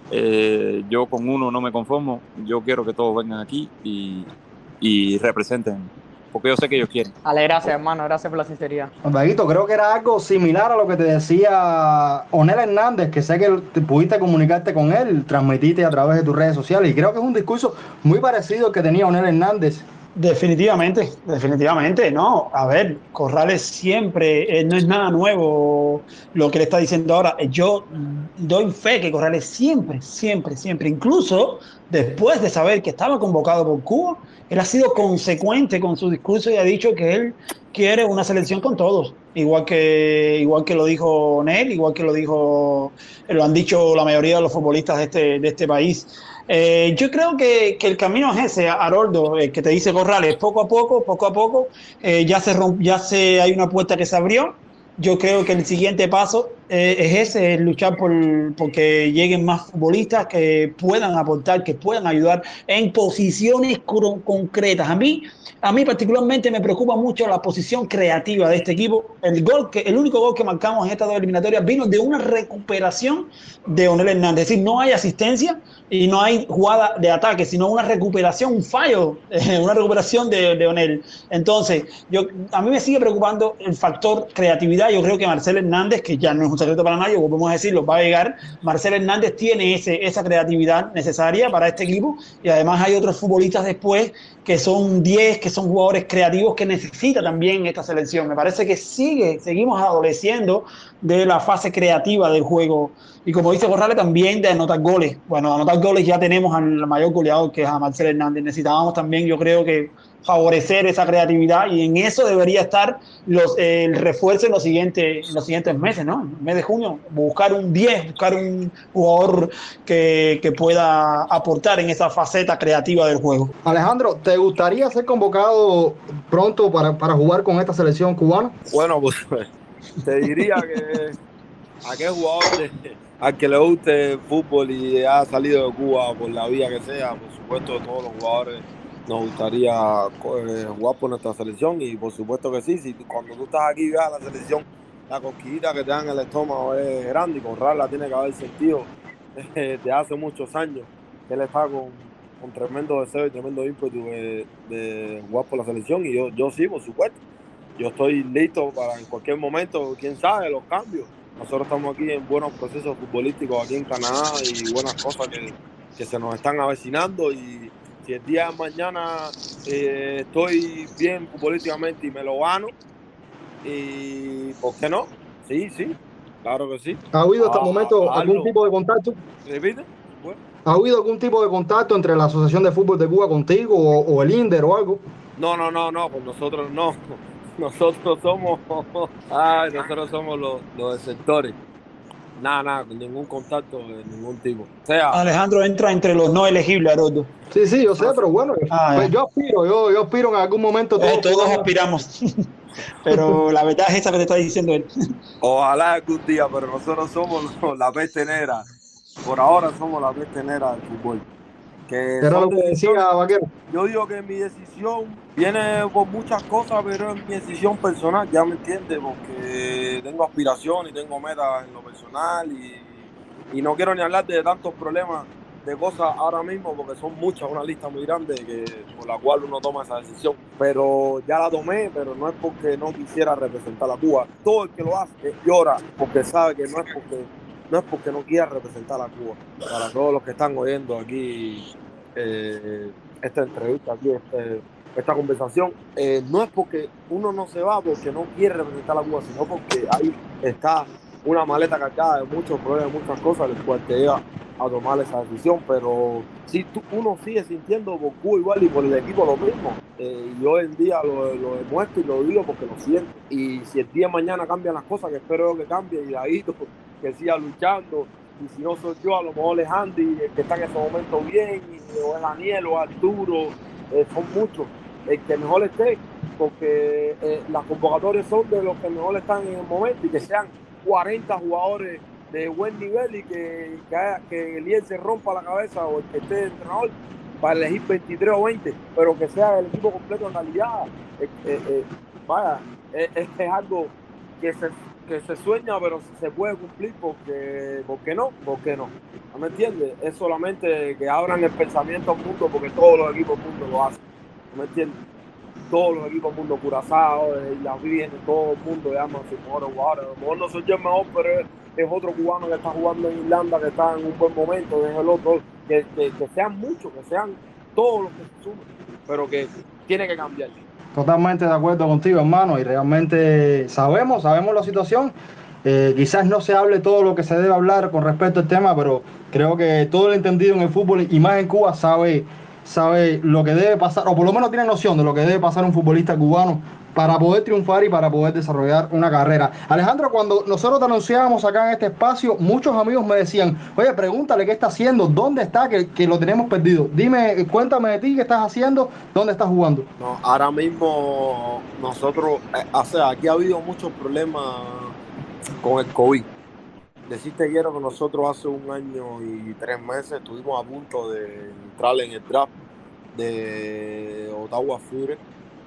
Eh, yo con uno no me conformo, yo quiero que todos vengan aquí y, y representen, porque yo sé que ellos quieren. Ale, gracias hermano, gracias por la sinceridad. Vaguito, creo que era algo similar a lo que te decía Onel Hernández, que sé que te pudiste comunicarte con él, transmitiste a través de tus redes sociales, y creo que es un discurso muy parecido al que tenía Onel Hernández Definitivamente, definitivamente, no. A ver, Corrales siempre, eh, no es nada nuevo lo que le está diciendo ahora. Yo doy fe que Corrales siempre, siempre, siempre, incluso después de saber que estaba convocado por Cuba, él ha sido consecuente con su discurso y ha dicho que él quiere una selección con todos. Igual que, igual que lo dijo Nel, igual que lo dijo, lo han dicho la mayoría de los futbolistas de este, de este país. Eh, yo creo que, que, el camino es ese, Haroldo, eh, que te dice Corrales, poco a poco, poco a poco, eh, ya, se romp, ya se hay una puerta que se abrió. Yo creo que el siguiente paso eh, es ese, es luchar por, por que lleguen más futbolistas que puedan aportar, que puedan ayudar en posiciones concretas. A mí, a mí particularmente me preocupa mucho la posición creativa de este equipo. El gol que, el único gol que marcamos en estas dos eliminatorias vino de una recuperación de Onel Hernández. Es decir, no hay asistencia y no hay jugada de ataque, sino una recuperación, un fallo, una recuperación de, de Onel. Entonces, yo, a mí me sigue preocupando el factor creatividad. Yo creo que Marcel Hernández, que ya no es un secreto para nadie, volvemos a decirlo, va a llegar. Marcelo Hernández tiene ese, esa creatividad necesaria para este equipo y además hay otros futbolistas después que son 10, que son jugadores creativos que necesita también esta selección. Me parece que sigue, seguimos adoleciendo de la fase creativa del juego y como dice Corrales también de anotar goles. Bueno, anotar goles ya tenemos al mayor goleador que es a Marcelo Hernández. Necesitábamos también, yo creo que favorecer esa creatividad y en eso debería estar los, el refuerzo en los, siguientes, en los siguientes meses, ¿no? En el mes de junio, buscar un 10, buscar un jugador que, que, pueda aportar en esa faceta creativa del juego. Alejandro, ¿te gustaría ser convocado pronto para, para jugar con esta selección cubana? Bueno, pues te diría que a qué jugador al que le guste el fútbol y ha salido de Cuba por la vía que sea, por supuesto todos los jugadores nos gustaría eh, jugar por nuestra selección y por supuesto que sí, si cuando tú estás aquí veas la selección, la cosquillita que te dan en el estómago es grande y con la tiene que haber sentido de hace muchos años. Él está con, con tremendo deseo y tremendo ímpetu de, de, jugar por la selección y yo, yo sí, por supuesto. Yo estoy listo para en cualquier momento, quién sabe, los cambios. Nosotros estamos aquí en buenos procesos futbolísticos aquí en Canadá y buenas cosas que, que se nos están avecinando y si el día de mañana eh, estoy bien futbolísticamente y me lo gano, y ¿por qué no? Sí, sí, claro que sí. ¿Ha habido hasta el ah, momento algún tipo de contacto? ¿Repite? ¿Ha habido algún tipo de contacto entre la Asociación de Fútbol de Cuba contigo o, el INDER o algo? No, no, no, no, con nosotros no. Nosotros somos, ay, nosotros somos los, los sectores nada, nada, ningún contacto de ningún tipo. sea, Alejandro entra entre los no elegibles, Haroldo. Sí, sí, yo sé, pero bueno, ah, pues yo aspiro, yo, yo aspiro en algún momento. Eh, todos, aspiramos. pero la verdad es esa que te está diciendo él. Ojalá algún día, pero nosotros somos la peste negra. Por ahora somos la peste negra del fútbol. Que lo que decía Vaquero. Yo digo que mi decisión viene por muchas cosas, pero es mi decisión personal, ya me entiendes, porque tengo aspiración y tengo metas en lo personal y, y no quiero ni hablar de tantos problemas de cosas ahora mismo porque son muchas, una lista muy grande que, por la cual uno toma esa decisión. Pero ya la tomé, pero no es porque no quisiera representar a Cuba. Todo el que lo hace llora porque sabe que no es porque no es porque no quiera representar a Cuba. Para todos los que están oyendo aquí eh, esta entrevista, aquí este, esta conversación, eh, no es porque uno no se va porque no quiere representar a Cuba, sino porque ahí está una maleta cargada de muchos problemas, muchas cosas, el cual te lleva a tomar esa decisión, pero si tú, uno sigue sintiendo por Cuba igual y por el equipo lo mismo, eh, y hoy en día lo, lo, demuestro y lo digo porque lo siento, y si el día de mañana cambian las cosas, que espero que cambien, y ahí que siga luchando, y si no soy yo, a lo mejor es Andy, que está en ese momento bien, o es Daniel, o Arturo, eh, son muchos, el que mejor esté, porque eh, las convocatorias son de los que mejor están en el momento, y que sean 40 jugadores de buen nivel y que, que, el se rompa la cabeza o el que esté entrenador para elegir 23 o 20, pero que sea el equipo completo en realidad. Eh, eh vaya, es, algo que se, que se sueña, pero se puede cumplir porque, porque no, porque no. ¿No me entiendes? Es solamente que abran el pensamiento al mundo porque todos los equipos del mundo lo hacen. ¿No me entiendes? todos los equipos mundo Curazao, eh, y la Virgen, todo el mundo llama a sus mejores jugadores. A lo mejor no soy yo el mejor, pero es, otro cubano que está jugando en Irlanda, que está en un buen momento, es el otro, que, que, sean muchos, que sean todos los que se sumen, pero que tiene que cambiar. Totalmente de acuerdo contigo, hermano, y realmente sabemos, sabemos la situación. Eh, quizás no se hable todo lo que se debe hablar con respecto al tema, pero creo que todo el entendido en el fútbol y más en Cuba sabe sabe lo que debe pasar, o por lo menos tiene noción de lo que debe pasar un futbolista cubano para poder triunfar y para poder desarrollar una carrera. Alejandro, cuando nosotros te anunciábamos acá en este espacio, muchos amigos me decían, oye, pregúntale qué está haciendo, dónde está, que, que lo tenemos perdido. Dime, cuéntame de ti, qué estás haciendo, dónde estás jugando. No, ahora mismo nosotros, eh, o sea, aquí ha habido muchos problemas con el COVID. Deciste quiero que nosotros hace un año y tres meses estuvimos a punto de entrar en el draft de Ottawa Fury.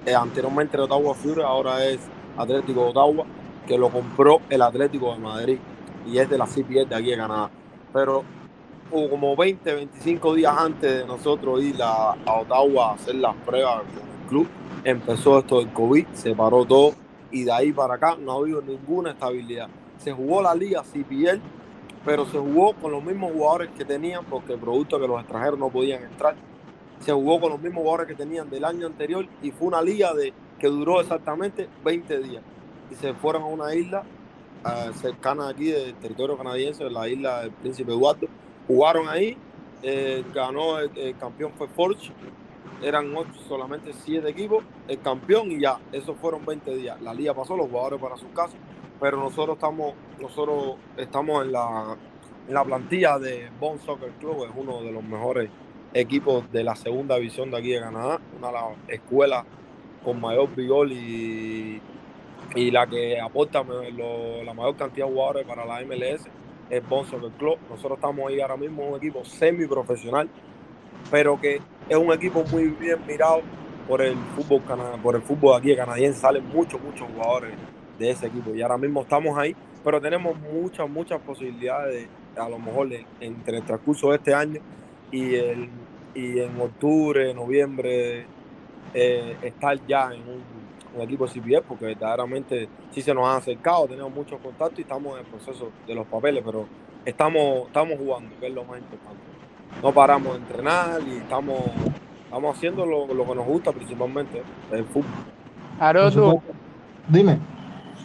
Eh, anteriormente era Ottawa Fury, ahora es Atlético de Ottawa, que lo compró el Atlético de Madrid y es de la CPS de aquí de Canadá. Pero hubo como 20, 25 días antes de nosotros ir a, a Ottawa a hacer las pruebas con el club, empezó esto del COVID, se paró todo y de ahí para acá no ha habido ninguna estabilidad se jugó la liga CPL, pero se jugó con los mismos jugadores que tenían, porque el producto que los extranjeros no podían entrar, se jugó con los mismos jugadores que tenían del año anterior y fue una liga de, que duró exactamente 20 días. Y se fueron a una isla uh, cercana aquí del territorio canadiense, la isla del Príncipe Eduardo. Jugaron ahí, eh, ganó el, campeón fue Forge, eran ocho, solamente siete equipos, el campeón y ya, esos fueron 20 días. La liga pasó, los jugadores para sus casas, pero nosotros estamos, nosotros estamos en la, en la plantilla de Bond Soccer Club, es uno de los mejores equipos de la segunda división de aquí de Canadá, una de las escuelas con mayor vigor y, y la que aporta lo, la mayor cantidad de jugadores para la MLS es Bon Soccer Club. Nosotros estamos ahí ahora mismo un equipo semi-profesional, pero que es un equipo muy bien mirado por el fútbol por el fútbol aquí canadiense. Salen muchos, muchos jugadores de ese equipo y ahora mismo estamos ahí, pero tenemos muchas, muchas posibilidades de, a lo mejor de, entre el transcurso de este año y, el, y en octubre, noviembre, eh, estar ya en un, un equipo de CPS, porque verdaderamente sí se nos han acercado, tenemos muchos contactos y estamos en el proceso de los papeles, pero estamos, estamos jugando, que es lo más importante. No paramos de entrenar y estamos, estamos haciendo lo, lo que nos gusta principalmente, el fútbol. Aroto, Dime.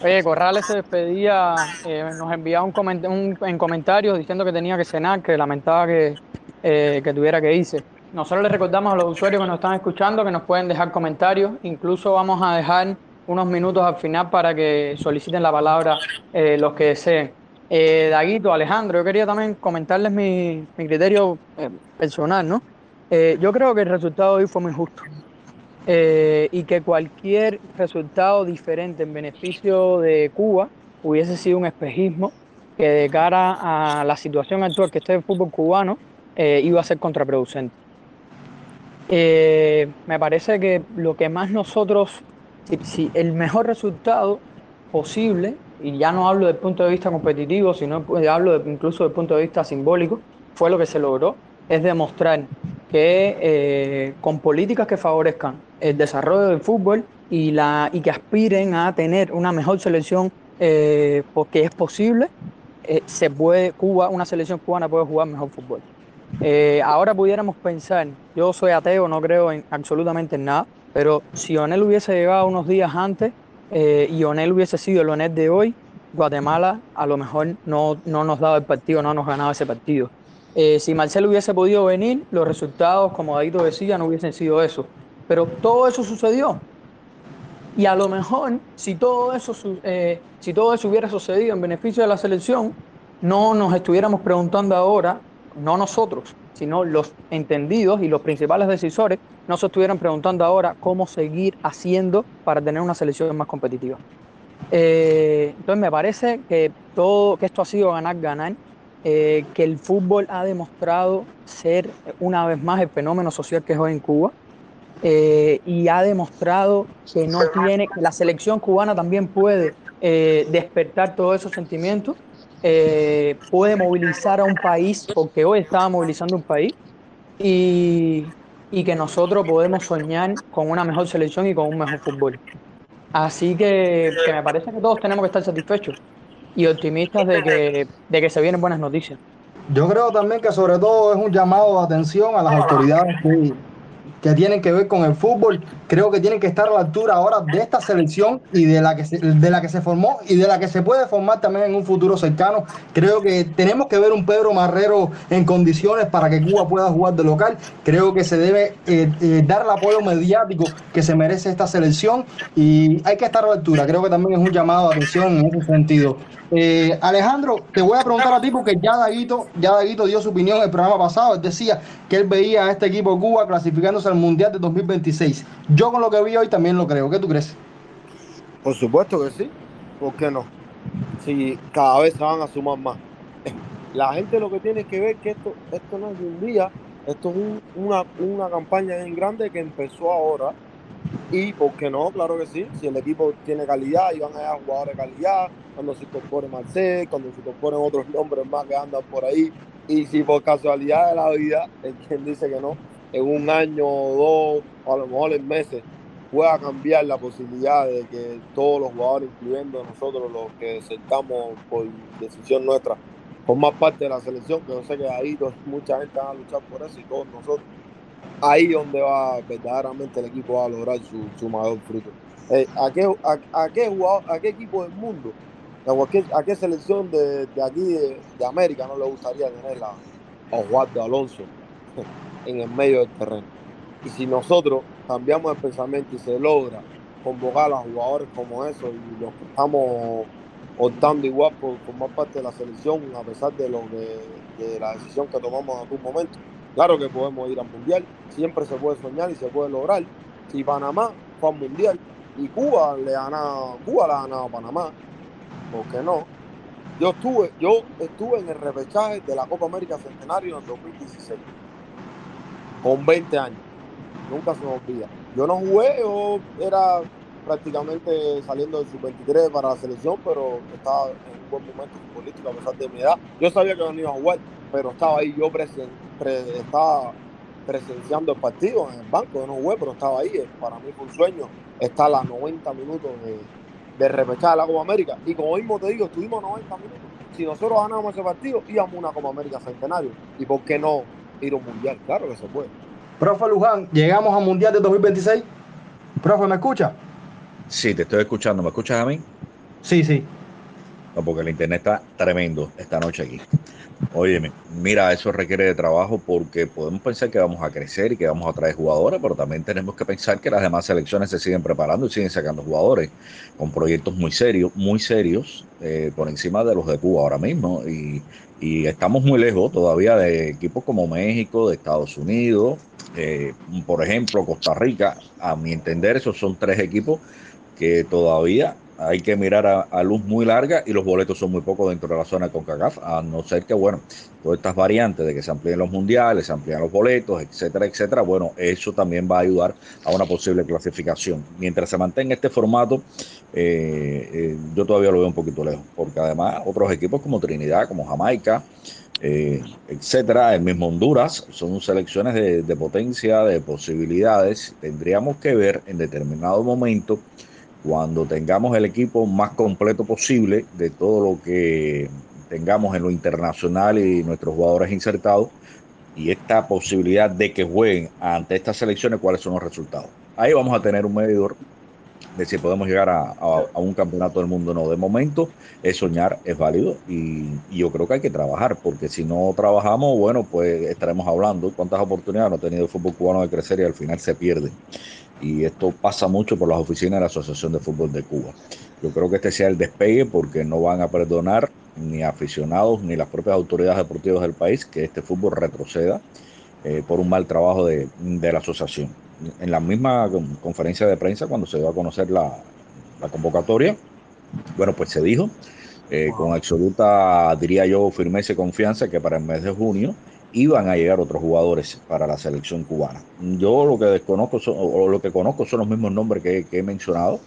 Oye, Corrales se despedía, eh, nos enviaba un, coment un, en comentarios diciendo que tenía que cenar, que lamentaba que, eh, que tuviera que irse. Nosotros les recordamos a los usuarios que nos están escuchando que nos pueden dejar comentarios, incluso vamos a dejar unos minutos al final para que soliciten la palabra eh, los que deseen. Eh, Daguito, Alejandro, yo quería también comentarles mi, mi criterio personal, ¿no? yo creo que el resultado de hoy fue muy justo. Eh, y que cualquier resultado diferente en beneficio de Cuba hubiese sido un espejismo que de cara a la situación actual que está el fútbol cubano eh, iba a ser contraproducente. Eh, me parece que lo que más nosotros, si, si el mejor resultado posible, y ya no hablo del punto de vista competitivo, sino hablo de, incluso del punto de vista simbólico, fue lo que se logró, es demostrar que eh, con políticas que favorezcan el desarrollo del fútbol y, la, y que aspiren a tener una mejor selección, eh, porque es posible, eh, se puede, Cuba, una selección cubana puede jugar mejor fútbol. Ahora pudiéramos pensar, yo soy ateo, no creo en absolutamente en nada, pero si Onel hubiese llegado unos días antes y Onel hubiese sido el Onel de hoy, Guatemala a lo mejor no, no nos daba el partido, no nos ganaba ese partido. Eh, si Marcelo hubiese podido venir, los resultados, como Daito decía, no hubiesen sido eso. Pero todo eso sucedió. Y a lo mejor, si todo eso, eh, si todo eso hubiera sucedido en beneficio de la selección, no nos estuviéramos preguntando ahora, no nosotros, sino los entendidos y los principales decisores, no se estuvieran preguntando ahora cómo seguir haciendo para tener una selección más competitiva. Eh, entonces me parece que todo, que esto ha sido ganar, ganar eh, que el fútbol ha demostrado ser una vez más el fenómeno social que es hoy en Cuba eh, y ha demostrado que no tiene, que la selección cubana también puede despertar todos esos sentimientos, eh, puede movilizar a un país, porque hoy estaba movilizando un país, y, y que nosotros podemos soñar con una mejor selección y con un mejor fútbol. Así que, que me parece que todos tenemos que estar satisfechos y optimistas de que, de que se vienen buenas noticias. Yo creo también que sobre todo es un llamado de atención a las autoridades que, que tienen que ver con el fútbol. Creo que tienen que estar a la altura ahora de esta selección y de la que se, de la que se formó y de la que se puede formar también en un futuro cercano. Creo que tenemos que ver un Pedro Marrero en condiciones para que Cuba pueda jugar de local. Creo que se debe eh, eh, dar el apoyo mediático que se merece esta selección y hay que estar a la altura. Creo que también es un llamado de atención en ese sentido. Eh, Alejandro, te voy a preguntar a ti porque ya Daguito, ya Daguito dio su opinión en el programa pasado. Él decía que él veía a este equipo de Cuba clasificándose al Mundial de 2026. Yo con lo que vi hoy también lo creo. ¿Qué tú crees? Por supuesto que sí. ¿Por qué no? Si cada vez se van a sumar más. La gente lo que tiene que ver que esto, esto no es de un día, esto es un, una, una campaña en grande que empezó ahora. Y, ¿por qué no? Claro que sí. Si el equipo tiene calidad y van a llegar jugadores de calidad, cuando se incorpore Marcel, cuando se incorporen otros nombres más que andan por ahí. Y si por casualidad de la vida, hay quien dice que no, en un año o dos, o a lo mejor en meses, pueda cambiar la posibilidad de que todos los jugadores, incluyendo nosotros los que sentamos por decisión nuestra, formar parte de la selección, que yo sé que ahí mucha gente va a luchar por eso y todos nosotros. Ahí donde va verdaderamente el equipo va a lograr su, mayor fruto. Eh, ¿a, qué, a, qué jugador, ¿A qué equipo del mundo, a, qué selección de, aquí de, América no le gustaría tener a, a Alonso en el medio del terreno? Y si nosotros cambiamos el pensamiento y se logra convocar a jugadores como eso y los que estamos optando igual por formar parte de la selección a pesar de lo de la decisión que tomamos en algún momento. Claro que podemos ir al mundial, siempre se puede soñar y se puede lograr. Si Panamá fue al mundial y Cuba le ha ganado, Cuba le ha a Panamá, ¿por qué no? Yo estuve, yo estuve en el repechaje de la Copa América Centenario en 2016, con 20 años. Nunca se me olvida. Yo no jugué, yo era prácticamente saliendo del sub-23 para la selección, pero estaba en un buen momento político a pesar de mi edad. Yo sabía que no iba a jugar, pero estaba ahí, yo estaba presenciando el partido en el banco, yo no jugué, pero estaba ahí. Para mí fue un sueño estar a 90 minutos de, de repechar la Copa América. Y como mismo te digo, estuvimos 90 minutos. Si nosotros ganamos ese partido, íbamos a una Copa América centenario. ¿Y por qué no un mundial? Claro que se puede. Profe Luján, llegamos al mundial de 2026. Profe, ¿me escucha? Sí, te estoy escuchando. ¿Me escuchas a mí? Sí, sí. No, porque el internet está tremendo esta noche aquí. Óyeme, mira, eso requiere de trabajo porque podemos pensar que vamos a crecer y que vamos a traer jugadores, pero también tenemos que pensar que las demás selecciones se siguen preparando y siguen sacando jugadores con proyectos muy serios, muy serios, eh, por encima de los de Cuba ahora mismo. Y, estamos muy lejos todavía de equipos como México, de Estados Unidos, eh, por ejemplo, Costa Rica. A mi entender, esos son tres equipos que todavía hay que mirar a, luz muy larga y los boletos son muy pocos dentro de la zona de CONCACAF, a no ser que, bueno, todas estas variantes de que se amplíen los mundiales, se amplíen los boletos, etcétera, etcétera, bueno, eso también va a ayudar a una posible clasificación. Mientras se mantenga este formato, eh, eh, yo todavía lo veo un poquito lejos, porque además otros equipos como Trinidad, como Jamaica, eh, etcétera, el mismo Honduras, son selecciones de, de potencia, de posibilidades. Tendríamos que ver en determinado momento cuando tengamos el equipo más completo posible de todo lo que tengamos en lo internacional y nuestros jugadores insertados y esta posibilidad de que jueguen ante estas selecciones, cuáles son los resultados. Ahí vamos a tener un medidor de si podemos llegar a, un campeonato del mundo no. De momento, es soñar, es válido y, yo creo que hay que trabajar, porque si no trabajamos, bueno, pues estaremos hablando cuántas oportunidades no ha tenido el fútbol cubano de crecer y al final se pierde y esto pasa mucho por las oficinas de la Asociación de Fútbol de Cuba. Yo creo que este sea el despegue porque no van a perdonar ni aficionados ni las propias autoridades deportivas del país que este fútbol retroceda eh, por un mal trabajo de, la asociación. En la misma conferencia de prensa, cuando se dio a conocer la, convocatoria, bueno, pues se dijo eh, con absoluta, diría yo, firmeza y confianza que para el mes de junio iban a llegar otros jugadores para la selección cubana. Yo lo que desconozco o lo que conozco son los mismos nombres que, he mencionado.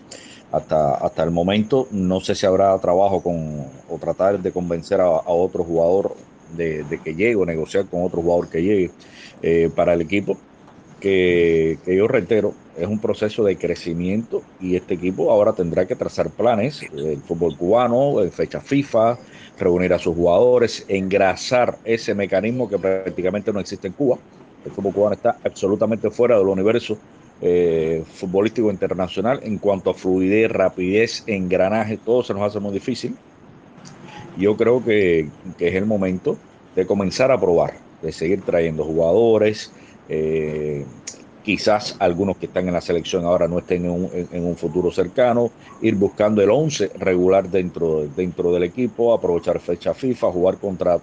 Hasta, hasta el momento no sé si habrá trabajo con o tratar de convencer a, otro jugador de, que llegue o negociar con otro jugador que llegue eh, para el equipo que, que, yo reitero es un proceso de crecimiento y este equipo ahora tendrá que trazar planes el fútbol cubano en fecha FIFA reunir a sus jugadores, engrasar ese mecanismo que prácticamente no existe en Cuba. El fútbol cubano está absolutamente fuera del universo eh, futbolístico internacional en cuanto a fluidez, rapidez, engranaje, todo se nos hace muy difícil. Yo creo que, es el momento de comenzar a probar, de seguir trayendo jugadores, eh, quizás algunos que están en la selección ahora no estén en un, futuro cercano, ir buscando el 11 regular dentro, dentro del equipo, aprovechar fecha FIFA, jugar contra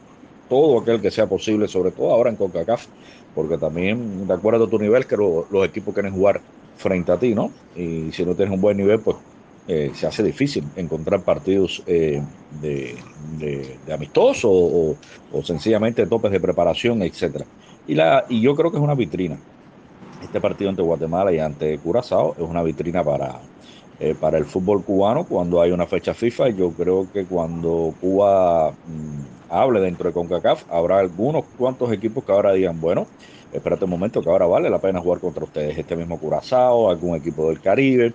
todo aquel que sea posible, sobre todo ahora en CONCACAF, porque también, de acuerdo a tu nivel, que los equipos quieren jugar frente a ti, ¿no? Y si no tienes un buen nivel, pues eh, se hace difícil encontrar partidos eh, de, de, amistoso o, o, sencillamente topes de preparación, etcétera. Y, la, y yo creo que es una vitrina este partido ante Guatemala y ante Curazao es una vitrina para, eh, para el fútbol cubano cuando hay una fecha FIFA. Yo creo que cuando Cuba mm, hable dentro de CONCACAF, habrá algunos cuantos equipos que ahora digan, bueno, espérate un momento que ahora vale la pena jugar contra ustedes, este mismo Curazao, algún equipo del Caribe,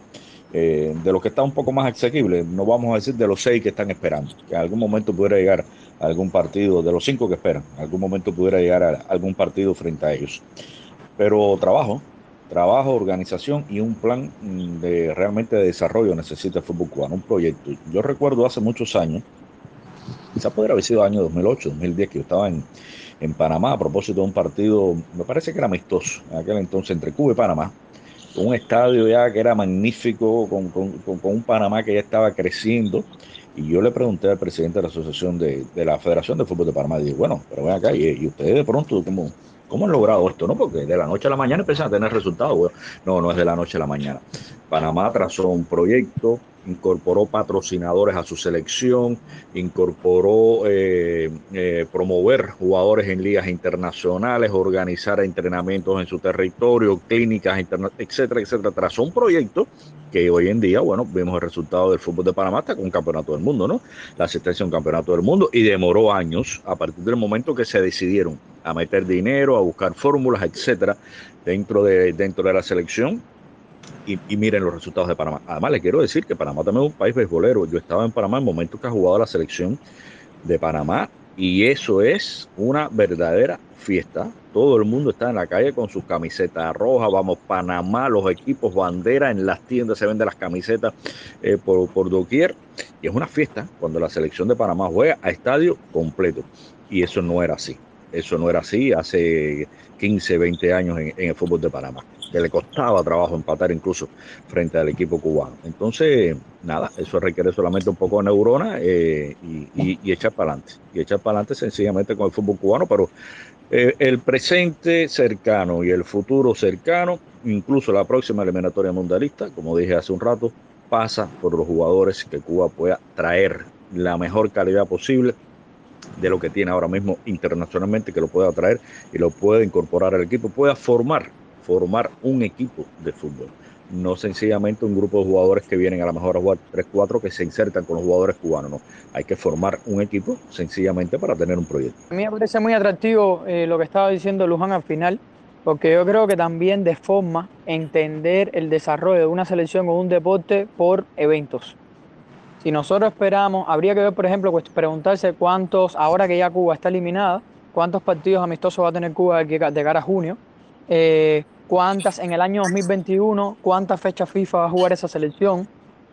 eh, de los que está un poco más asequible, no vamos a decir de los seis que están esperando, que en algún momento pudiera llegar algún partido, de los cinco que esperan, algún momento pudiera llegar a algún partido frente a ellos. Pero trabajo, trabajo, organización y un plan mm, de realmente de desarrollo necesita el fútbol cubano, un proyecto. Yo recuerdo hace muchos años, quizás podría haber sido año 2008, 2010, que yo estaba en, en Panamá a propósito de un partido, me parece que era amistoso, en aquel entonces entre Cuba y Panamá, un estadio ya que era magnífico, con, un Panamá que ya estaba creciendo. Y yo le pregunté al presidente de la Asociación de, la Federación de Fútbol de Panamá, y dije, bueno, pero ven acá, y, ustedes de pronto, ¿cómo, ¿cómo han logrado esto? no Porque de la noche a la mañana empiezan a tener resultados. no, no es de la noche a la mañana. Panamá trazó un proyecto, incorporó patrocinadores a su selección, incorporó eh, eh, promover jugadores en ligas internacionales, organizar entrenamientos en su territorio, clínicas, etcétera, etcétera. Trazó un proyecto que hoy en día, bueno, vemos el resultado del fútbol de Panamá hasta con un campeonato del mundo, ¿no? La asistencia a un campeonato del mundo y demoró años a partir del momento que se decidieron a meter dinero, a buscar fórmulas, etcétera, dentro de, dentro de la selección y, miren los resultados de Panamá. Además, le quiero decir que Panamá también es un país beisbolero. Yo estaba en Panamá en momentos que ha jugado la selección de Panamá y eso es una verdadera fiesta. Todo el mundo está en la calle con sus camisetas rojas. Vamos, Panamá, los equipos bandera, en las tiendas se venden las camisetas eh, por, por doquier. Y es una fiesta cuando la selección de Panamá juega a estadio completo. Y eso no era así. Eso no era así hace 15, 20 años en el fútbol de Panamá que le costaba trabajo empatar incluso frente al equipo cubano. Entonces, nada, eso requiere solamente un poco de neurona eh, y, echar para adelante. Y echar para adelante sencillamente con el fútbol cubano, pero eh, el presente cercano y el futuro cercano, incluso la próxima eliminatoria mundialista, como dije hace un rato, pasa por los jugadores que Cuba pueda traer la mejor calidad posible de lo que tiene ahora mismo internacionalmente, que lo pueda traer y lo pueda incorporar al equipo, pueda formar formar un equipo de fútbol. No sencillamente un grupo de jugadores que vienen a lo mejor a jugar 3-4 que se insertan con los jugadores cubanos. No. Hay que formar un equipo sencillamente para tener un proyecto. A mí me parece muy atractivo eh, lo que estaba diciendo Luján al final, porque yo creo que también de forma entender el desarrollo de una selección o un deporte por eventos. Si nosotros esperamos, habría que ver, por ejemplo, preguntarse cuántos, ahora que ya Cuba está eliminada, cuántos partidos amistosos va a tener Cuba de cara a junio. Eh, cuántas en el año 2021, cuántas fechas FIFA va a jugar esa selección,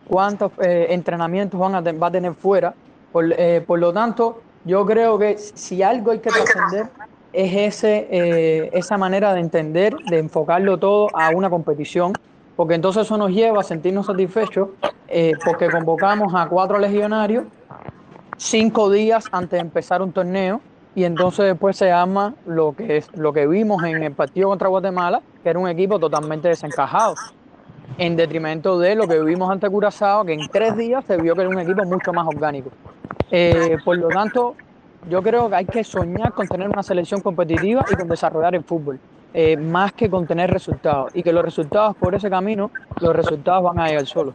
cuántos eh, entrenamientos van a va a tener fuera. Eh, por, lo tanto, yo creo que si algo hay que trascender es ese, eh, esa manera de entender, de enfocarlo todo a una competición, porque entonces eso nos lleva a sentirnos satisfechos porque convocamos a cuatro legionarios cinco días antes de empezar un torneo y entonces después se arma lo que es lo que vimos en el partido contra Guatemala, que era un equipo totalmente desencajado, en detrimento de lo que vimos ante Curazao, que en tres días se vio que era un equipo mucho más orgánico. Eh, por lo tanto, yo creo que hay que soñar con tener una selección competitiva y con desarrollar el fútbol, eh, más que con tener resultados, y que los resultados por ese camino, los resultados van a llegar solos.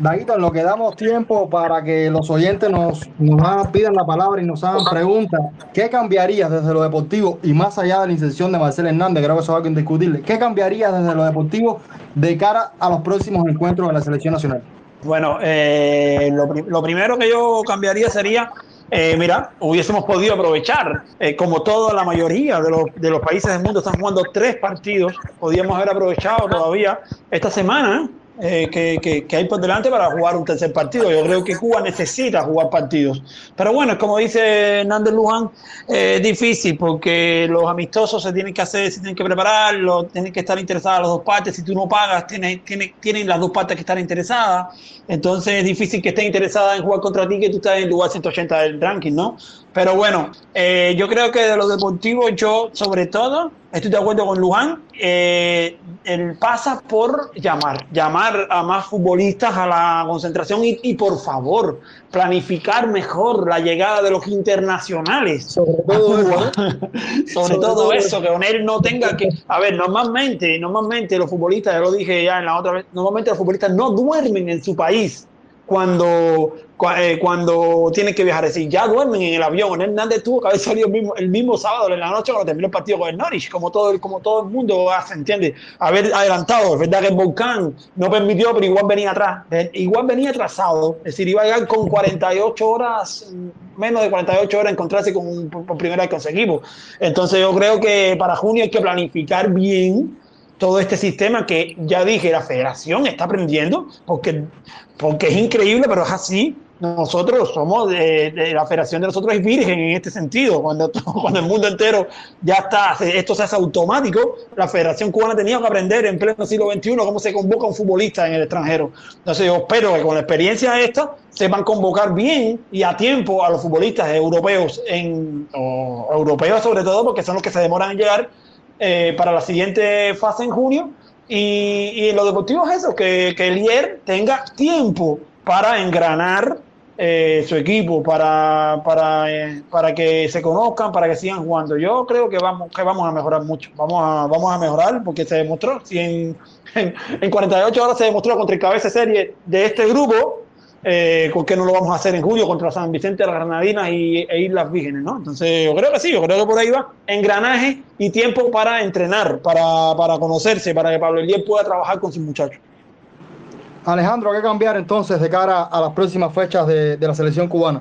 Daguito, lo que damos tiempo para que los oyentes nos, nos pidan la palabra y nos hagan preguntas, ¿qué cambiaría desde lo deportivo y más allá de la inserción de Marcel Hernández? Creo que eso es algo indiscutible. ¿Qué cambiaría desde lo deportivo de cara a los próximos encuentros de la selección nacional? Bueno, eh, lo, primero que yo cambiaría sería eh, mira, hubiésemos podido aprovechar, eh, como toda la mayoría de los, de los, países del mundo están jugando tres partidos, podíamos haber aprovechado todavía esta semana eh, que, que, hay por delante para jugar un tercer partido. Yo creo que Cuba necesita jugar partidos. Pero bueno, como dice Hernández Luján, eh, es difícil porque los amistosos se tienen que hacer, se tienen que preparar, tienen que estar interesadas las dos partes. Si tú no pagas, tienen, tienen, tienen las dos partes que estar interesadas. Entonces es difícil que estén interesadas en jugar contra ti que tú estás en lugar 180 del ranking, ¿no? Pero bueno, eh, yo creo que de los deportivos, yo sobre todo estoy de acuerdo con Luján. Eh, él pasa por llamar, llamar a más futbolistas a la concentración y, por favor, planificar mejor la llegada de los internacionales. Sobre todo, eso, sobre, todo, eso, que con él no tenga que. A ver, normalmente, normalmente los futbolistas, ya lo dije ya en la otra vez, normalmente los futbolistas no duermen en su país cuando, eh, cuando tienen que viajar. Es decir, ya duermen en el avión. Hernández tuvo que haber salido el mismo, el mismo sábado en la noche cuando terminó el partido con el Norwich, como todo, como todo el mundo hace, ¿entiendes? Haber adelantado. Es verdad que el volcán no permitió, pero igual venía atrás. Eh, igual venía atrasado. Es decir, iba a llegar con 48 horas, menos de 48 horas, encontrarse con, por primera vez con. Entonces, yo creo que para junio hay que planificar bien todo este sistema que ya dije, la federación está aprendiendo, porque, porque es increíble, pero es así. Nosotros somos de, la federación de nosotros es virgen en este sentido. Cuando, cuando el mundo entero ya está, esto se hace automático, la federación cubana tenía que aprender en pleno siglo XXI cómo se convoca un futbolista en el extranjero. Entonces yo espero que con la experiencia esta sepan convocar bien y a tiempo a los futbolistas europeos, en, europeos sobre todo, porque son los que se demoran en llegar eh, para la siguiente fase en junio. Y, y en lo deportivo es eso, que, que el IER tenga tiempo para engranar eh, su equipo, para, para, eh, para que se conozcan, para que sigan jugando. Yo creo que vamos, que vamos a mejorar mucho. Vamos a, vamos a mejorar porque se demostró. Si en, en, en 48 horas se demostró contra el cabeza serie de este grupo, eh, ¿por qué no lo vamos a hacer en julio contra San Vicente, las Granadinas y, e Islas Vírgenes? ¿no? Entonces, yo creo que sí, yo creo que por ahí va engranaje y tiempo para entrenar, para, para conocerse, para que Pablo Eliel pueda trabajar con sus muchachos. Alejandro, ¿qué cambiar entonces de cara a las próximas fechas de, de la selección cubana?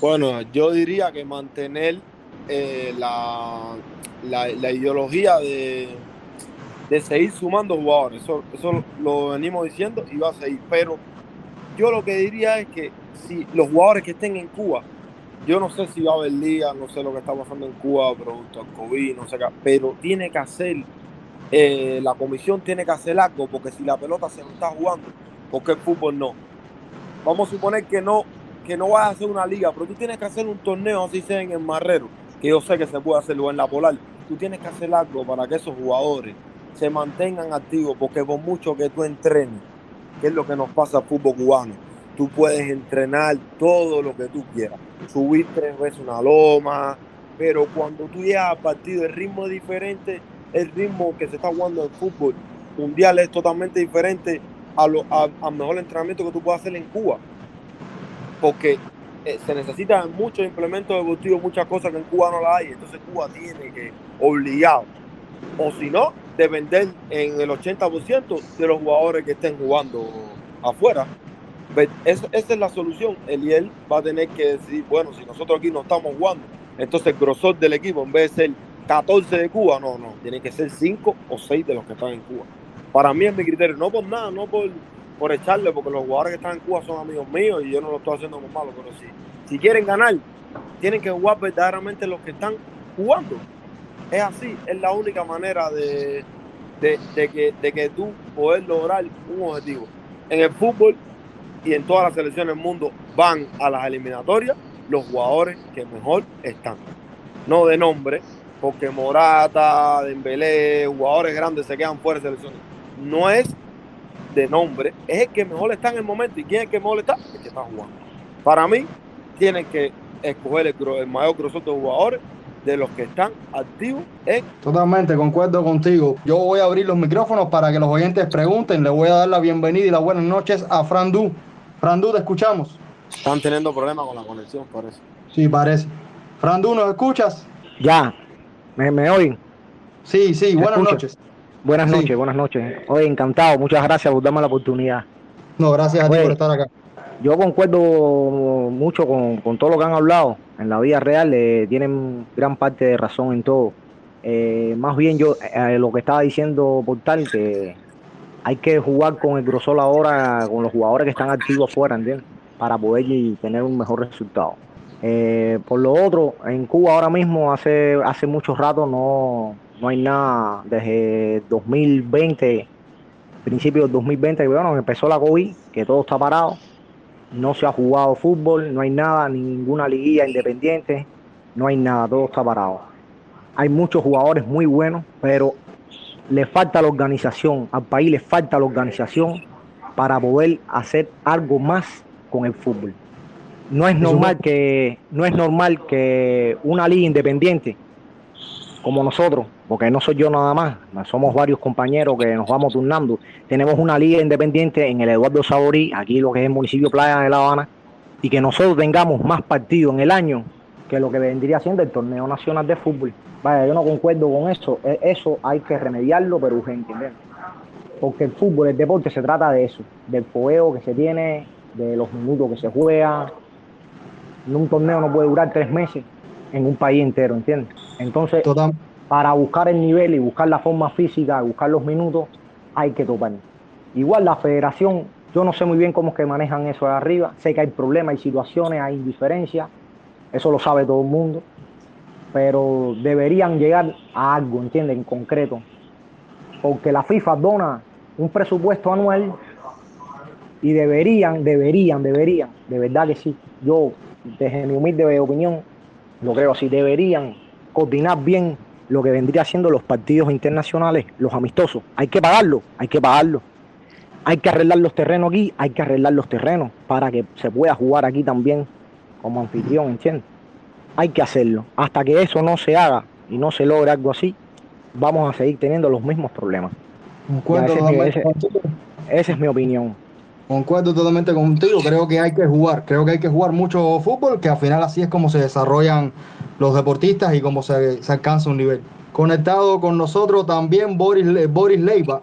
Bueno, yo diría que mantener eh, la, la, la, ideología de, de, seguir sumando jugadores. Eso, eso lo venimos diciendo y va a seguir. Pero yo lo que diría es que si los jugadores que estén en Cuba, yo no sé si va a haber liga, no sé lo que está pasando en Cuba, producto del COVID, no sé qué, pero tiene que hacer, eh, la comisión tiene que hacer algo, porque si la pelota se no está jugando, porque el fútbol no. Vamos a suponer que no, que no vas a hacer una liga, pero tú tienes que hacer un torneo, así sea en el Marrero, que yo sé que se puede hacerlo en la Polar. Tú tienes que hacer algo para que esos jugadores se mantengan activos, porque por mucho que tú entrenes, que es lo que nos pasa al fútbol cubano. Tú puedes entrenar todo lo que tú quieras, subir tres veces una loma, pero cuando tú llegas al partido el ritmo es diferente, el ritmo que se está jugando en fútbol mundial es totalmente diferente a lo, a, al mejor entrenamiento que tú puedes hacer en Cuba. Porque eh, se necesitan muchos implementos deportivos, muchas cosas que en Cuba no las hay, entonces Cuba tiene que, obligado, o si no, depender en el 80% de los jugadores que estén jugando afuera. Esa, esa es la solución. El IEL va a tener que decir, bueno, si nosotros aquí no estamos jugando, entonces el grosor del equipo, en vez de ser 14 de Cuba, no, no, tiene que ser 5 o 6 de los que están en Cuba. Para mí es mi criterio, no por nada, no por, por echarle, porque los jugadores que están en Cuba son amigos míos y yo no lo estoy haciendo como malo, pero si, si quieren ganar, tienen que jugar verdaderamente los que están jugando. Es así, es la única manera de, que, tú poder lograr un objetivo. En el fútbol y en todas las selecciones del mundo van a las eliminatorias los jugadores que mejor están. No de nombre, porque Morata, Dembélé, jugadores grandes se quedan fuera de selecciones. No es de nombre, es el que mejor está en el momento. ¿Y quién es el que mejor está? El que está jugando. Para mí, tienen que escoger el, el mayor grosor de jugadores de los que están activos en... Totalmente, concuerdo contigo. Yo voy a abrir los micrófonos para que los oyentes pregunten. Le voy a dar la bienvenida y las buenas noches a Fran Du. Fran Du, te escuchamos. Están teniendo problemas con la conexión, parece. Sí, parece. Fran Du, ¿nos escuchas? Ya, ¿me, me oyen? Sí, sí, buenas escucho? noches. Buenas Sí. noches, buenas noches. Oye, encantado, muchas gracias por darme la oportunidad. No, gracias a ti por estar acá. Yo concuerdo mucho con, con todo lo que han hablado. En la vida real eh, tienen gran parte de razón en todo. Eh, más bien yo, eh, lo que estaba diciendo Portal, que hay que jugar con el grosor ahora, con los jugadores que están activos afuera, ¿entiendes? Para poder y tener un mejor resultado. Eh, por lo otro, en Cuba ahora mismo, hace, hace mucho rato, no, no hay nada desde 2020, principio del 2020, que bueno, empezó la COVID, que todo está parado no se ha jugado fútbol, no hay nada, ni ninguna liguilla independiente, no hay nada, todo está parado. Hay muchos jugadores muy buenos, pero le falta la organización, al país le falta la organización para poder hacer algo más con el fútbol. No es normal que, no es normal que una liga independiente como nosotros, porque no soy yo nada más, somos varios compañeros que nos vamos turnando. Tenemos una liga independiente en el Eduardo Saborí, aquí lo que es el municipio Playa de La Habana, y que nosotros tengamos más partidos en el año que lo que vendría siendo el torneo nacional de fútbol. Vaya, yo no concuerdo con eso, e, eso hay que remediarlo, pero urgente, Porque el fútbol, el deporte se trata de eso, del fogueo que se tiene, de los minutos que se juega. Un torneo no puede durar tres meses en un país entero, ¿entiendes? Entonces, para buscar el nivel y buscar la forma física, buscar los minutos, hay que topar. Igual la federación, yo no sé muy bien cómo es que manejan eso de arriba, sé que hay problemas, hay situaciones, hay indiferencias, eso lo sabe todo el mundo, pero deberían llegar a algo, ¿entiendes? En concreto, porque la FIFA dona un presupuesto anual y deberían, deberían, deberían, de verdad que sí, yo desde mi humilde opinión, lo creo así, deberían coordinar bien lo que vendría siendo los partidos internacionales, los amistosos. Hay que pagarlo, hay que pagarlo. Hay que arreglar los terrenos aquí, hay que arreglar los terrenos para que se pueda jugar aquí también como anfitrión, ¿entiendes? Hay que hacerlo. Hasta que eso no se haga y no se logre algo así, vamos a seguir teniendo los mismos problemas. esa es mi opinión. Concuerdo totalmente contigo, creo que hay que jugar, creo que hay que jugar mucho fútbol, que al final así es como se desarrollan los deportistas y cómo se, alcanza un nivel. Conectado con nosotros también Boris, Boris Leiva.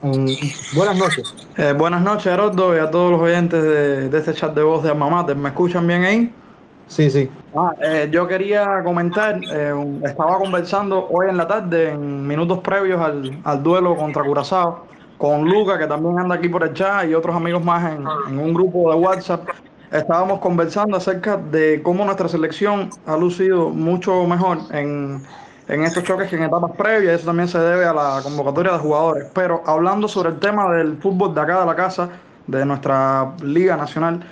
buenas noches. Eh, buenas noches, Herodo, y a todos los oyentes de, este chat de voz de Alma ¿Me escuchan bien ahí? Sí, sí. Ah, eh, yo quería comentar, eh, estaba conversando hoy en la tarde, en minutos previos al, al duelo contra Curazao, con Luca, que también anda aquí por el chat, y otros amigos más en, un grupo de WhatsApp. Estábamos conversando acerca de cómo nuestra selección ha lucido mucho mejor en, estos choques que en etapas previas. Eso también se debe a la convocatoria de jugadores. Pero hablando sobre el tema del fútbol de acá de la casa, de nuestra Liga Nacional,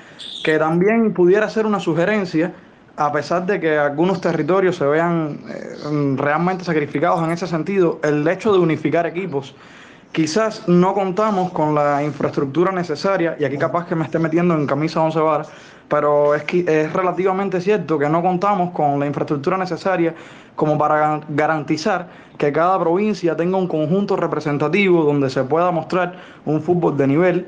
que también pudiera ser una sugerencia a pesar de que algunos territorios se vean eh, realmente sacrificados en ese sentido, el hecho de unificar equipos Quizás no contamos con la infraestructura necesaria, y aquí capaz que me esté metiendo en camisa 11 varas, pero es, que es relativamente cierto que no contamos con la infraestructura necesaria como para garantizar que cada provincia tenga un conjunto representativo donde se pueda mostrar un fútbol de nivel.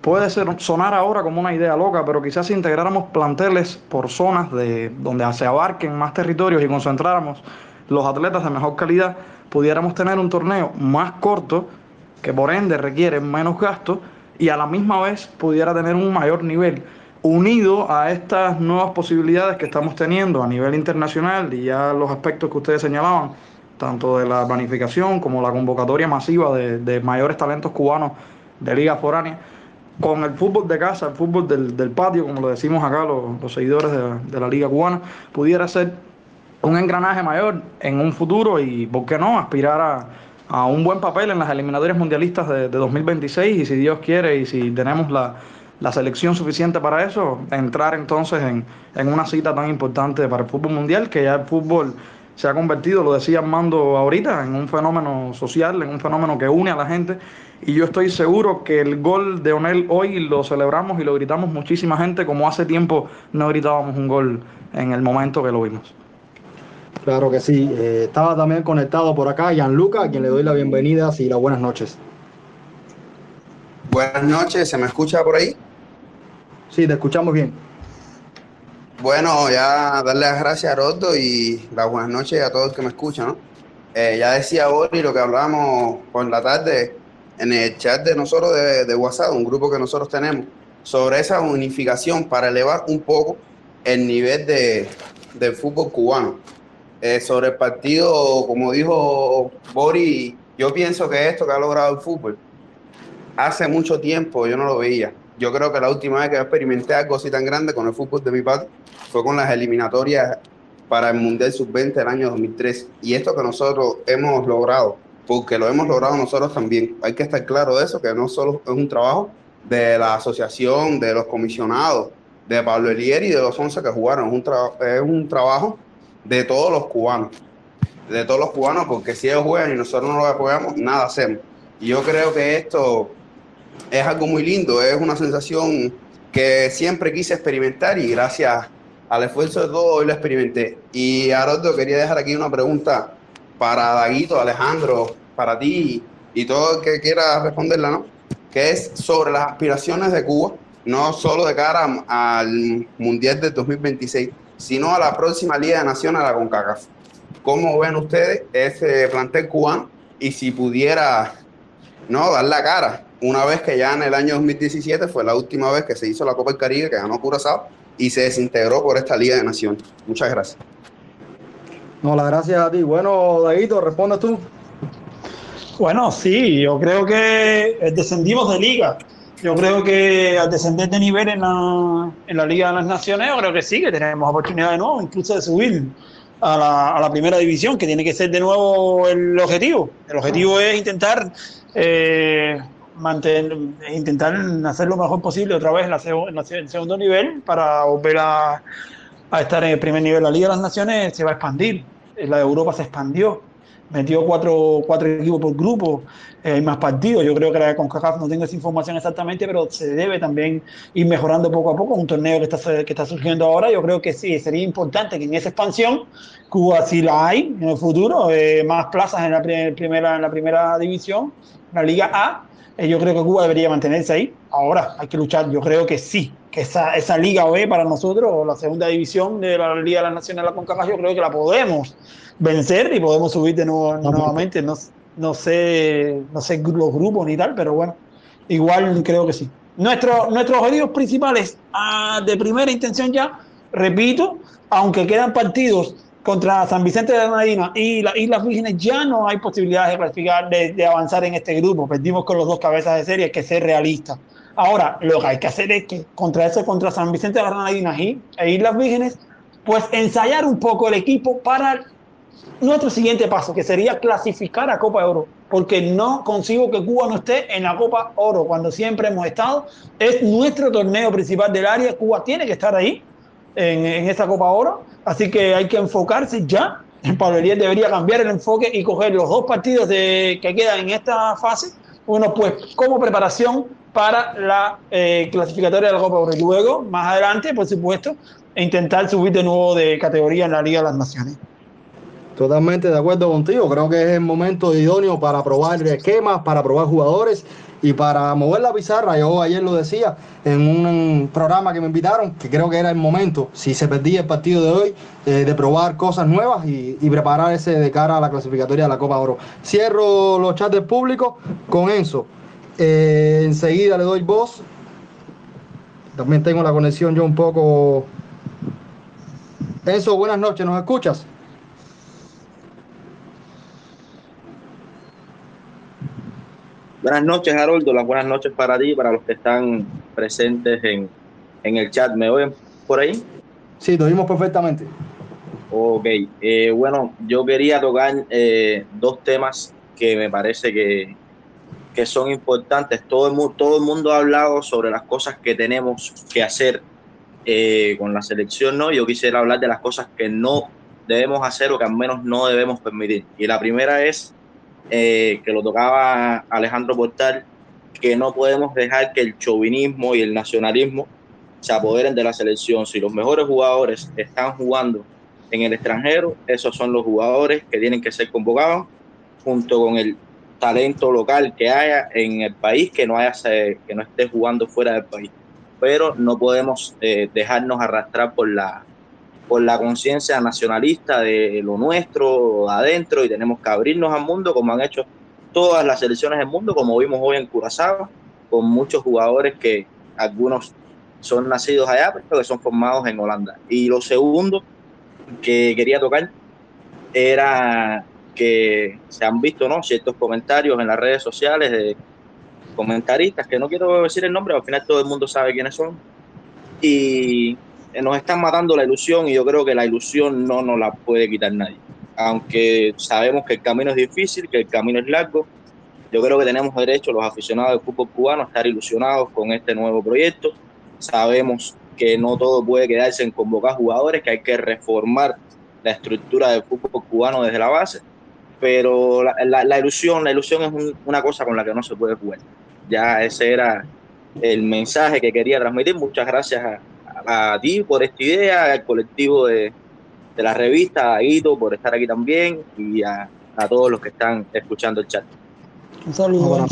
Puede ser, sonar ahora como una idea loca, pero quizás si integráramos planteles por zonas de, donde se abarquen más territorios y concentráramos los atletas de mejor calidad, pudiéramos tener un torneo más corto que por ende requiere menos gastos y a la misma vez pudiera tener un mayor nivel unido a estas nuevas posibilidades que estamos teniendo a nivel internacional y ya los aspectos que ustedes señalaban, tanto de la planificación como la convocatoria masiva de, mayores talentos cubanos de liga foránea, con el fútbol de casa, el fútbol del, patio, como lo decimos acá los, seguidores de, de la liga cubana, pudiera ser un engranaje mayor en un futuro y, ¿por qué no?, aspirar a a un buen papel en las eliminatorias mundialistas de, 2026 y si Dios quiere y si tenemos la, selección suficiente para eso, entrar entonces en, en, una cita tan importante para el fútbol mundial, que ya el fútbol se ha convertido, lo decía Armando ahorita, en un fenómeno social, en un fenómeno que une a la gente. Y yo estoy seguro que el gol de Onel hoy lo celebramos y lo gritamos muchísima gente, como hace tiempo no gritábamos un gol en el momento que lo vimos. Claro que sí. Eh, estaba también conectado por acá Gianluca, a quien le doy la bienvenida y las buenas noches. Buenas noches, ¿se me escucha por ahí? Sí, te escuchamos bien. Bueno, ya darle las gracias a Rodo y las buenas noches a todos que me escuchan. Eh, ya decía Bori lo que hablábamos por la tarde en el chat de nosotros de, de WhatsApp, un grupo que nosotros tenemos, sobre esa unificación para elevar un poco el nivel de, del fútbol cubano. Eh, sobre el partido, como dijo Bori, yo pienso que esto que ha logrado el fútbol, hace mucho tiempo yo no lo veía. Yo creo que la última vez que experimenté algo así tan grande con el fútbol de mi padre fue con las eliminatorias para el Mundial Sub-20 del año 2003. Y esto que nosotros hemos logrado, porque lo hemos logrado nosotros también. Hay que estar claro de eso, que no solo es un trabajo de la asociación, de los comisionados, de Pablo Elier y de los 11 que jugaron. Es un, es un trabajo de todos los cubanos, de todos los cubanos, porque si ellos juegan y nosotros no lo apoyamos, nada hacemos. Y yo creo que esto es algo muy lindo, es una sensación que siempre quise experimentar y gracias al esfuerzo de todos hoy lo experimenté. Y Haroldo, quería dejar aquí una pregunta para Daguito, Alejandro, para ti y todo el que quiera responderla, ¿no? Que es sobre las aspiraciones de Cuba, no solo de cara al Mundial del 2026, sino a la próxima Liga de Naciones, a la CONCACAF. ¿Cómo ven ustedes ese plantel cubano? Y si pudiera, no, dar la cara, una vez que ya en el año 2017 fue la última vez que se hizo la Copa del Caribe, que ganó Curazao, y se desintegró por esta Liga de Naciones. Muchas gracias. No, las gracias a ti. Bueno, Daguito, responde tú. Bueno, sí, yo creo que descendimos de liga. Yo creo que al descender de nivel en la, en la Liga de las Naciones, yo creo que sí, que tenemos oportunidad de nuevo, incluso de subir a la, a la primera división, que tiene que ser de nuevo el objetivo. El objetivo es intentar eh, mantener, intentar hacer lo mejor posible otra vez en, la, en el segundo nivel para volver a, a estar en el primer nivel. La Liga de las Naciones se va a expandir. La de Europa se expandió metió cuatro, cuatro equipos por grupo, eh, hay más partidos. Yo creo que la CONCACAF no tengo esa información exactamente, pero se debe también ir mejorando poco a poco. Un torneo que está, que está surgiendo ahora, yo creo que sí, sería importante que en esa expansión, Cuba sí la hay en el futuro, eh, más plazas en la, primera, en la primera división, la Liga A. Eh, yo creo que Cuba debería mantenerse ahí. Ahora hay que luchar, yo creo que sí, que esa, esa Liga B para nosotros, o la segunda división de la Liga de de la CONCACAF, yo creo que la podemos vencer y podemos subir de nuevo nuevamente. No, no, sé, no sé los grupos ni tal, pero bueno, igual creo que sí. Nuestro, nuestros objetivos principales ah, de primera intención ya, repito, aunque quedan partidos contra San Vicente de Granadina y las Islas Vírgenes, ya no hay posibilidades de clasificar, de, avanzar en este grupo. Perdimos con los dos cabezas de serie, hay que ser realistas. Ahora, lo que hay que hacer es que contra eso, contra San Vicente de Granadina y, e Islas Vírgenes, pues ensayar un poco el equipo para nuestro siguiente paso, que sería clasificar a Copa Oro, porque no consigo que Cuba no esté en la Copa Oro cuando siempre hemos estado. Es nuestro torneo principal del área, Cuba tiene que estar ahí en, en esa Copa Oro, así que hay que enfocarse ya. Pablo Elías debería cambiar el enfoque y coger los dos partidos que quedan en esta fase, uno pues como preparación para la eh, clasificatoria de la Copa Oro y luego, más adelante, por supuesto, intentar subir de nuevo de categoría en la Liga de las Naciones. Totalmente de acuerdo contigo. Creo que es el momento idóneo para probar esquemas, para probar jugadores y para mover la pizarra. Yo ayer lo decía en un programa que me invitaron, que creo que era el momento, si se perdía el partido de hoy, eh, de probar cosas nuevas y, prepararse de cara a la clasificatoria de la Copa Oro. Cierro los chats del público con Enzo. Eh, enseguida le doy voz. También tengo la conexión yo un poco. Enzo, buenas noches, ¿nos escuchas? Buenas noches, Haroldo. Las buenas noches para ti y para los que están presentes en, el chat. ¿Me oyen por ahí? Sí, te oímos perfectamente. Ok. Eh, bueno, yo quería tocar eh, dos temas que me parece que, que son importantes. Todo el, todo el mundo ha hablado sobre las cosas que tenemos que hacer eh, con la selección, ¿no? Yo quisiera hablar de las cosas que no debemos hacer o que al menos no debemos permitir. Y la primera es eh, que lo tocaba Alejandro Portal, que no podemos dejar que el chauvinismo y el nacionalismo se apoderen de la selección. Si los mejores jugadores están jugando en el extranjero, esos son los jugadores que tienen que ser convocados junto con el talento local que haya en el país que no haya que no esté jugando fuera del país. Pero no podemos eh, dejarnos arrastrar por la por la conciencia nacionalista de lo nuestro adentro y tenemos que abrirnos al mundo como han hecho todas las selecciones del mundo, como vimos hoy en Curazao, con muchos jugadores que algunos son nacidos allá, pero que son formados en Holanda. Y lo segundo que quería tocar era que se han visto ¿no? ciertos comentarios en las redes sociales de comentaristas, que no quiero decir el nombre, al final todo el mundo sabe quiénes son, y nos están matando la ilusión y yo creo que la ilusión no nos la puede quitar nadie. Aunque sabemos que el camino es difícil, que el camino es largo, yo creo que tenemos derecho los aficionados del fútbol cubano a estar ilusionados con este nuevo proyecto. Sabemos que no todo puede quedarse en convocar jugadores, que hay que reformar la estructura del fútbol cubano desde la base, pero la, ilusión, la ilusión es una cosa con la que no se puede jugar. Ya ese era el mensaje que quería transmitir. Muchas gracias a, a ti por esta idea, al colectivo de, de la revista, a Ito por estar aquí también y a, a todos los que están escuchando el chat. Un saludo.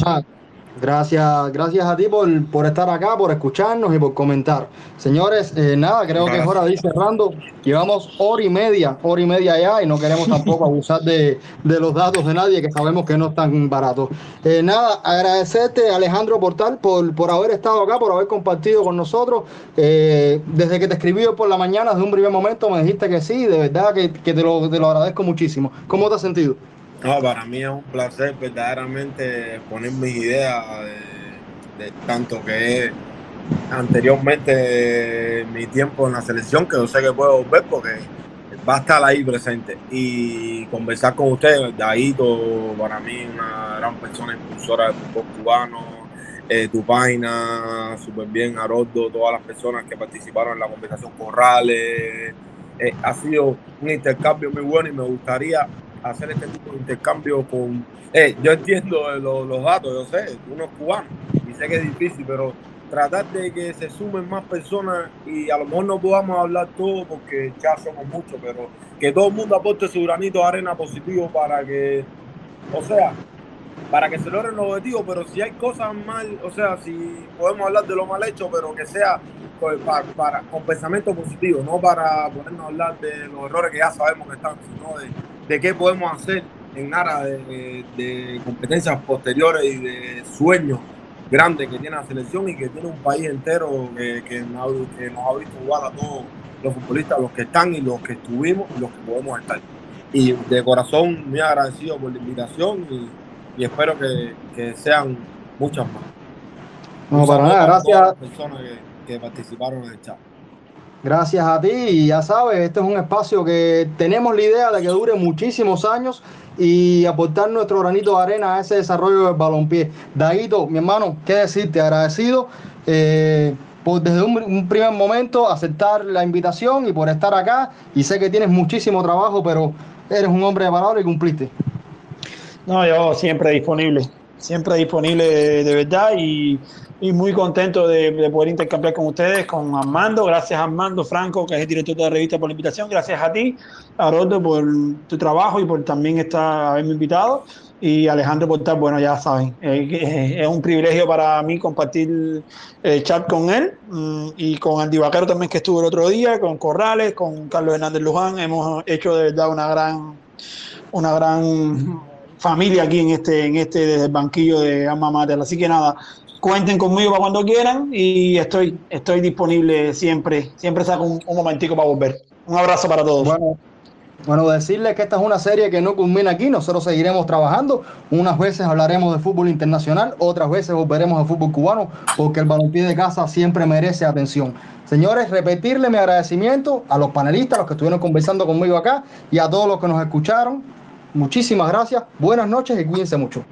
Gracias, gracias a ti por, por, estar acá, por escucharnos y por comentar. Señores, eh, nada, creo que es hora de ir cerrando. Llevamos hora y media, hora y media ya y no queremos tampoco abusar de, de, los datos de nadie que sabemos que no están baratos. Eh, nada, agradecerte Alejandro Portal por, por haber estado acá, por haber compartido con nosotros. Eh, desde que te escribí por la mañana, desde un primer momento me dijiste que sí, de verdad que, que te, lo, te lo agradezco muchísimo. ¿Cómo te has sentido? No, para mí es un placer verdaderamente poner mis ideas de, tanto que es anteriormente mi tiempo en la selección, que yo sé que puedo volver porque va a estar ahí presente y conversar con ustedes. Daito, para mí, una gran persona impulsora del fútbol cubano, eh, tu página, súper bien, Haroldo, todas las personas que participaron en la conversación, Corrales. Eh, ha sido un intercambio muy bueno y me gustaría hacer este tipo de intercambio con... Eh, yo entiendo los, datos, yo sé, uno es cubano y sé que es difícil, pero tratar de que se sumen más personas y a lo mejor no podamos hablar todo porque ya somos muchos, pero que todo el mundo aporte su granito de arena positivo para que, o sea, para que se logren los objetivos, pero si hay cosas mal, o sea, si podemos hablar de lo mal hecho, pero que sea para, para, con pensamiento positivo, no para ponernos a hablar de los errores que ya sabemos que están, sino de, de qué podemos hacer en aras de, de, competencias posteriores y de sueños grandes que tiene la selección y que tiene un país entero que, que, nos, que nos ha visto jugar a todos los futbolistas, los que están y los que estuvimos y los que podemos estar. Y de corazón muy agradecido por la invitación y, y espero que, que, sean muchas más. No, para nada, gracias. A las personas que, que participaron en el chat. Gracias a ti y ya sabes, este es un espacio que tenemos la idea de que dure muchísimos años y aportar nuestro granito de arena a ese desarrollo del balompié. Daguito, mi hermano, qué decirte, agradecido eh, por desde un, primer momento aceptar la invitación y por estar acá y sé que tienes muchísimo trabajo, pero eres un hombre de palabra y cumpliste. No, yo siempre disponible, siempre disponible de verdad y y muy contento de, de, poder intercambiar con ustedes, con Armando. Gracias Armando Franco, que es el director de la revista, por la invitación. Gracias a ti, Haroldo, por tu trabajo y por también estar, haberme invitado. Y Alejandro por estar, bueno, ya saben, eh, es un privilegio para mí compartir el chat con él y con Andy Vaquero también, que estuvo el otro día, con Corrales, con Carlos Hernández Luján. Hemos hecho de verdad una gran, una gran familia aquí en este, en este desde el banquillo de Alma Mater. Así que nada, cuenten conmigo para cuando quieran y estoy, estoy disponible siempre, siempre saco un, un momentico para volver. Un abrazo para todos. Bueno, bueno, decirles que esta es una serie que no culmina aquí, nosotros seguiremos trabajando, unas veces hablaremos de fútbol internacional, otras veces volveremos al fútbol cubano, porque el balompié de casa siempre merece atención. Señores, repetirle mi agradecimiento a los panelistas, a los que estuvieron conversando conmigo acá y a todos los que nos escucharon. Muchísimas gracias, buenas noches y cuídense mucho.